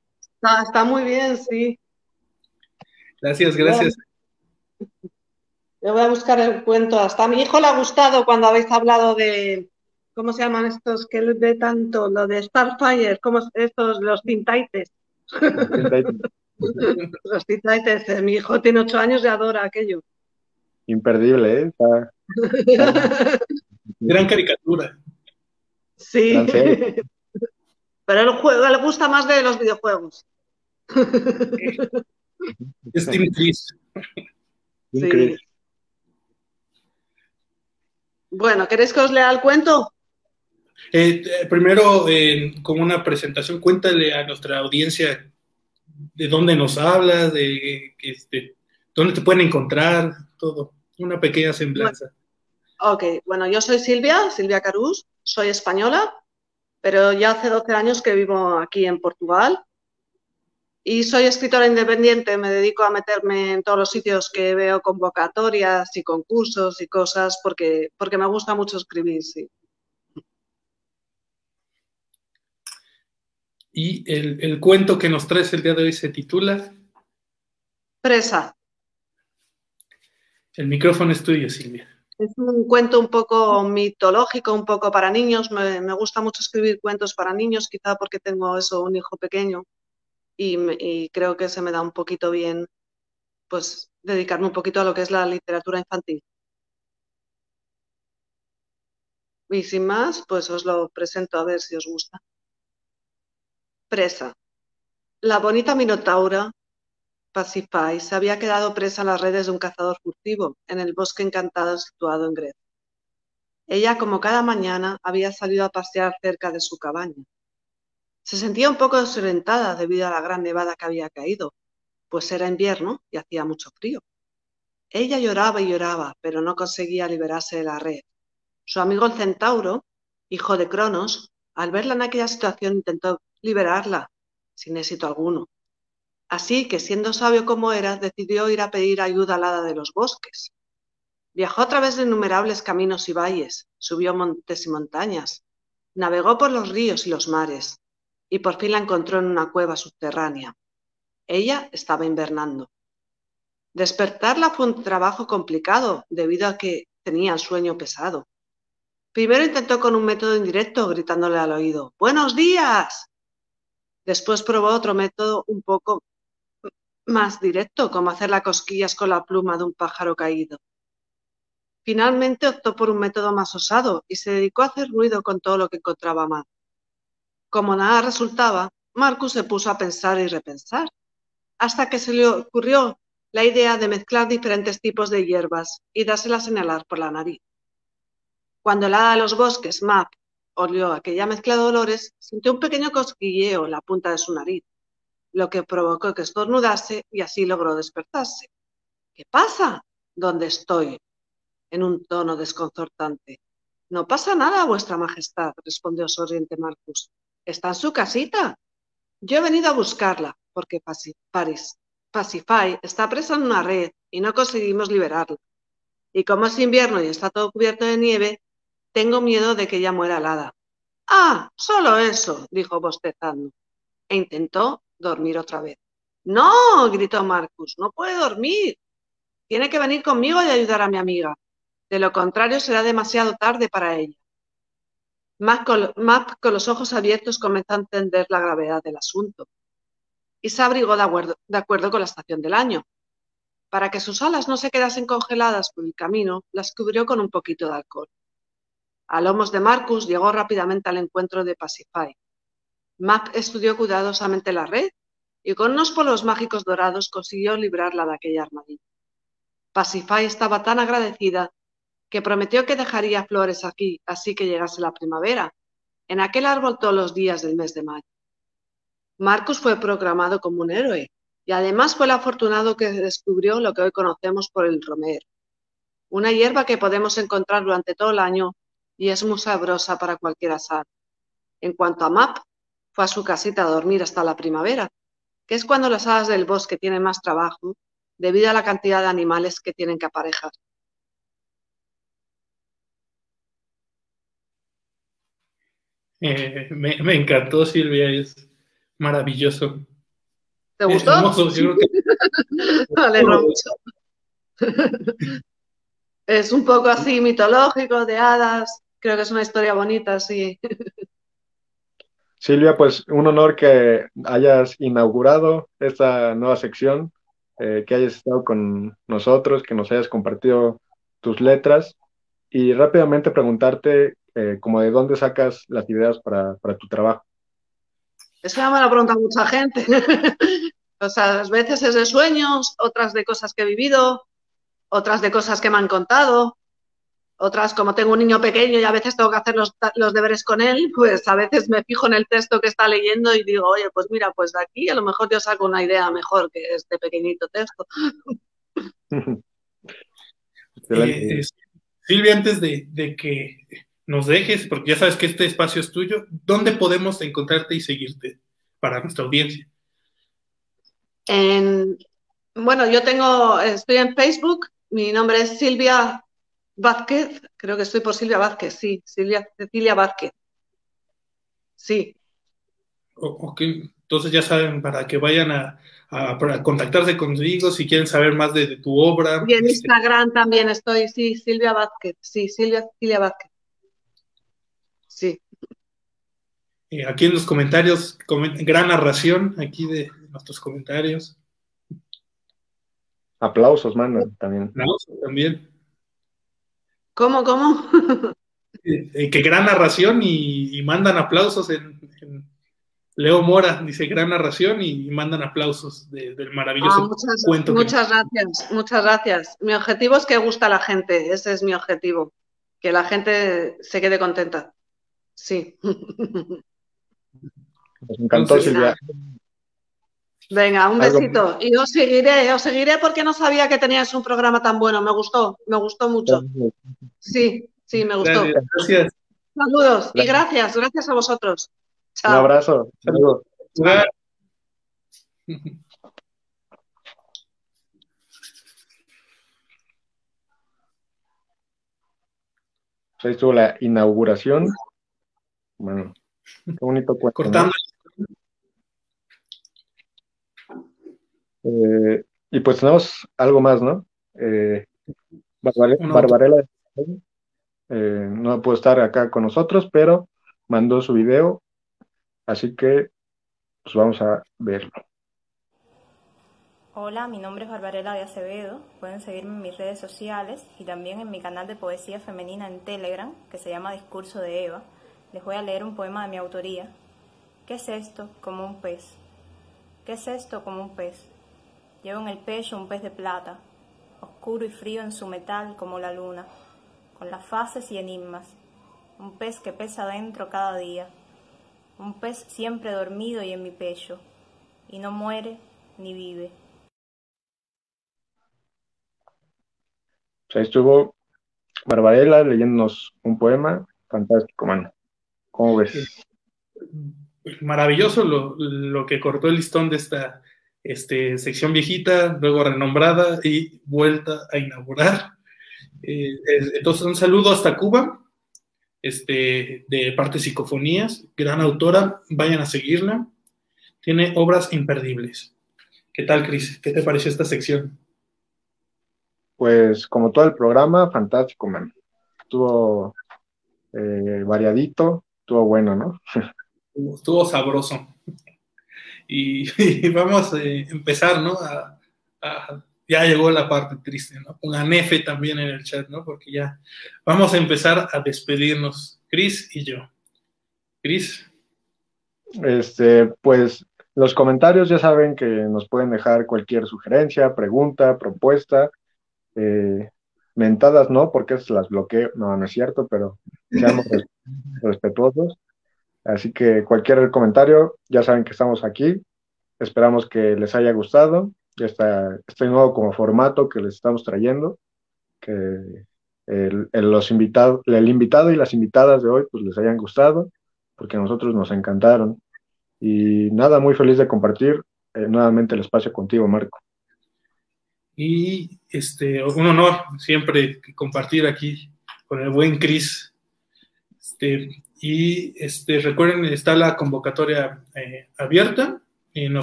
Está, muy bien, sí. Gracias, gracias. Yo voy a buscar el cuento. Hasta a mi hijo le ha gustado cuando habéis hablado de, ¿cómo se llaman estos que ve tanto? Lo de Starfire, ¿cómo estos, los Tintaites? los Tintaites. Eh, mi hijo tiene ocho años y adora aquello. Imperdible, ¿eh? Gran caricatura. Sí. Pero el juego le gusta más de los videojuegos. Es Team Chris. Sí. Bueno, ¿queréis que os lea el cuento? Eh, eh, primero, como una presentación, cuéntale a nuestra audiencia de dónde nos hablas, de este, dónde te pueden encontrar, todo, una pequeña semblanza. ok, bueno, yo soy Silvia, Silvia Carús, soy española, pero ya hace 12 años que vivo aquí en Portugal y soy escritora independiente, me dedico a meterme en todos los sitios que veo convocatorias y concursos y cosas porque, porque me gusta mucho escribir, sí. Y el, el, cuento que nos traes el día de hoy se titula Presa. El micrófono es tuyo, Silvia. Es un cuento un poco mitológico, un poco para niños. Me, gusta mucho escribir cuentos para niños, quizá porque tengo eso, un hijo pequeño y, creo que se me da un poquito bien pues dedicarme un poquito a lo que es la literatura infantil. Y sin más, pues os lo presento a ver si os gusta. Presa. La bonita Minotaura, Se había quedado presa en las redes de un cazador furtivo en el bosque encantado situado en Grecia. Ella, como cada mañana, había salido a pasear cerca de su cabaña. Se sentía un poco desorientada debido a la gran nevada que había caído, pues era invierno y hacía mucho frío. Ella lloraba y lloraba, pero no conseguía liberarse de la red. Su amigo el centauro, hijo de Cronos, al verla en aquella situación intentó liberarla, sin éxito alguno. Así que, siendo sabio como era, decidió ir a pedir ayuda al hada de los bosques. Viajó a través de innumerables caminos y valles, subió montes y montañas, navegó por los ríos y los mares, y por fin la encontró en una cueva subterránea. Ella estaba invernando. Despertarla fue un trabajo complicado debido a que tenía el sueño pesado. Primero intentó con un método indirecto, gritándole al oído, ¡Buenos días! Después probó otro método un poco más directo, como hacer las cosquillas con la pluma de un pájaro caído. Finalmente optó por un método más osado y se dedicó a hacer ruido con todo lo que encontraba a. Como nada resultaba, Marcus se puso a pensar y repensar, hasta que se le ocurrió la idea de mezclar diferentes tipos de hierbas y dárselas en el por la nariz. Cuando la hada de los bosques, Map, olió aquella mezcla de olores, sintió un pequeño cosquilleo en la punta de su nariz, lo que provocó que estornudase y así logró despertarse. ¿Qué pasa? ¿Dónde estoy? En un tono desconcertante. No pasa nada, vuestra majestad, respondió sonriente Marcus. Está en su casita. Yo he venido a buscarla, porque Paris, Pacify está presa en una red y no conseguimos liberarla. Y como es invierno y está todo cubierto de nieve, tengo miedo de que ella muera alada. Ah, solo eso, dijo bostezando, e intentó dormir otra vez. No, gritó Marcus, no puede dormir. Tiene que venir conmigo y ayudar a mi amiga. De lo contrario, será demasiado tarde para ella. Con, con los ojos abiertos, comenzó a entender la gravedad del asunto y se abrigó de acuerdo, de acuerdo con la estación del año. Para que sus alas no se quedasen congeladas por el camino, las cubrió con un poquito de alcohol. A lomos de Marcus llegó rápidamente al encuentro de Pacify. Map estudió cuidadosamente la red y con unos polos mágicos dorados consiguió librarla de aquella armadilla. Pacify estaba tan agradecida que prometió que dejaría flores aquí así que llegase la primavera, en aquel árbol todos los días del mes de mayo. Marcus fue proclamado como un héroe y además fue el afortunado que descubrió lo que hoy conocemos por el romero, una hierba que podemos encontrar durante todo el año y es muy sabrosa para cualquier asado. En cuanto a Map, fue a su casita a dormir hasta la primavera, que es cuando las hadas del bosque tienen más trabajo debido a la cantidad de animales que tienen que aparejar. Eh, me, encantó, Silvia, es maravilloso. ¿Te gustó? vale, es un poco así mitológico, de hadas, creo que es una historia bonita, sí. Silvia, pues un honor que hayas inaugurado esta nueva sección, eh, que hayas estado con nosotros, que nos hayas compartido tus letras y rápidamente preguntarte eh, como de dónde sacas las ideas para, tu trabajo. Eso ya me lo pregunta mucha gente. o sea, a veces es de sueños, otras de cosas que he vivido, otras de cosas que me han contado, otras, como tengo un niño pequeño y a veces tengo que hacer los, deberes con él, pues a veces me fijo en el texto que está leyendo y digo, oye, pues mira, pues de aquí a lo mejor yo saco una idea mejor que este pequeñito texto. Eh, Silvia, antes de, que nos dejes, porque ya sabes que este espacio es tuyo, ¿dónde podemos encontrarte y seguirte para nuestra audiencia? bueno, yo tengo, estoy en Facebook, mi nombre es Silvia Vázquez, creo que estoy por Silvia Vázquez, sí, Silvia Cecilia Vázquez. Sí. Ok, entonces ya saben, para que vayan a, contactarse contigo si quieren saber más de, tu obra. Y en este, Instagram también estoy, sí, Silvia Vázquez, sí, Silvia Cecilia Vázquez. Sí. Eh, aquí en los comentarios, gran narración aquí de, nuestros comentarios. Aplausos, mano, también. Aplausos también. ¿Cómo, cómo? Eh, que gran narración y, mandan aplausos en, Leo Mora dice gran narración y, mandan aplausos del maravilloso ah, muchas, cuento. Muchas gracias, muchas gracias. Mi objetivo es que gusta a la gente, ese es mi objetivo, que la gente se quede contenta. Sí. Nos encantó, Silvia. Venga, un besito. Y os seguiré, os seguiré porque no sabía que tenías un programa tan bueno. Me gustó, me gustó mucho. Sí, sí, me gustó. Gracias. Saludos y gracias, gracias a vosotros. Un abrazo. Saludos. ahí estuvo la inauguración. Bueno, qué bonito cuento. Cortando. Eh, y pues tenemos algo más, ¿no? Eh, Barbarella eh, no pudo estar acá con nosotros, pero mandó su video, así que pues vamos a verlo. Hola, mi nombre es Barbarella de Acevedo. Pueden seguirme en mis redes sociales y también en mi canal de poesía femenina en Telegram, que se llama Discurso de Eva. Les voy a leer un poema de mi autoría. ¿Qué es esto como un pez? ¿Qué es esto como un pez? Llevo en el pecho un pez de plata, oscuro y frío en su metal como la luna, con las fases y enigmas. Un pez que pesa dentro cada día. Un pez siempre dormido y en mi pecho, y no muere ni vive. ahí estuvo Barbarella leyéndonos un poema fantástico, mano. ¿Cómo ves? Maravilloso lo, que cortó el listón de esta este, sección viejita, luego renombrada y vuelta a inaugurar. Eh, entonces, un saludo hasta Cuba, este, de parte Psicofonías, gran autora, vayan a seguirla. Tiene obras imperdibles. ¿Qué tal, Cris? ¿Qué te pareció esta sección? Pues como todo el programa, fantástico, man. Estuvo eh, variadito, estuvo bueno, ¿no? estuvo sabroso. Y, vamos a empezar, ¿no? ya llegó la parte triste, ¿no? Una nefe también en el chat, ¿no? Porque ya vamos a empezar a despedirnos, Cris y yo. Cris. Este, pues los comentarios ya saben que nos pueden dejar cualquier sugerencia, pregunta, propuesta eh, mentadas no, porque las bloqueo, no, no es cierto, pero seamos respetuosos. Así que cualquier comentario, ya saben que estamos aquí. Esperamos que les haya gustado está este nuevo como formato que les estamos trayendo, que el, los invitados, el invitado y las invitadas de hoy pues les hayan gustado, porque a nosotros nos encantaron. Y nada, muy feliz de compartir eh, nuevamente el espacio contigo, Marco y este, un honor siempre compartir aquí con el buen Cris. Este, y este, recuerden, está la convocatoria eh, abierta en,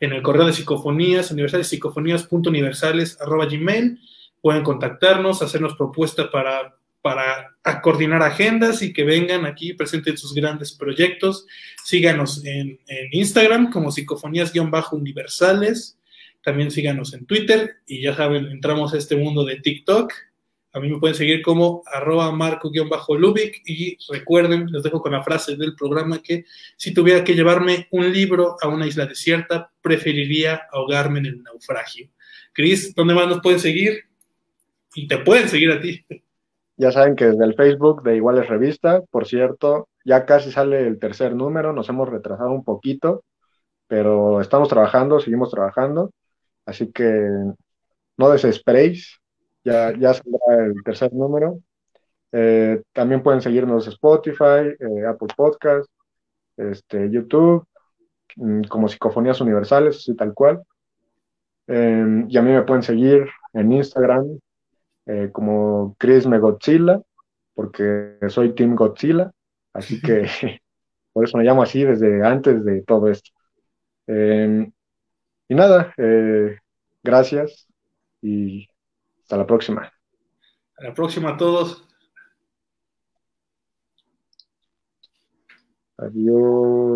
en el correo de psicofonías, universales, psicofonías.universales, arroba gmail. Pueden contactarnos, hacernos propuestas para, para coordinar agendas y que vengan aquí, presenten sus grandes proyectos. Síganos en, en Instagram como psicofonías-universales también síganos en Twitter y ya saben, entramos a este mundo de TikTok. A mí me pueden seguir como arroba marco-lubic y recuerden, les dejo con la frase del programa que si tuviera que llevarme un libro a una isla desierta, preferiría ahogarme en el naufragio. Cris, ¿dónde más nos pueden seguir? Y te pueden seguir a ti. Ya saben que desde el Facebook de Iguales Revista, por cierto, ya casi sale el tercer número, nos hemos retrasado un poquito, pero estamos trabajando, seguimos trabajando. Así que no desesperéis, ya, ya saldrá el tercer número. Eh, también pueden seguirnos Spotify, eh, Apple Podcast, este, YouTube, mm, como Psicofonías Universales, así tal cual. Em, y a mí me pueden seguir en Instagram eh, como Chris Godzilla, porque soy Team Godzilla, así que por eso me llamo así desde antes de todo esto. Em, y nada, eh, gracias y hasta la próxima. Hasta la próxima a todos. Adiós.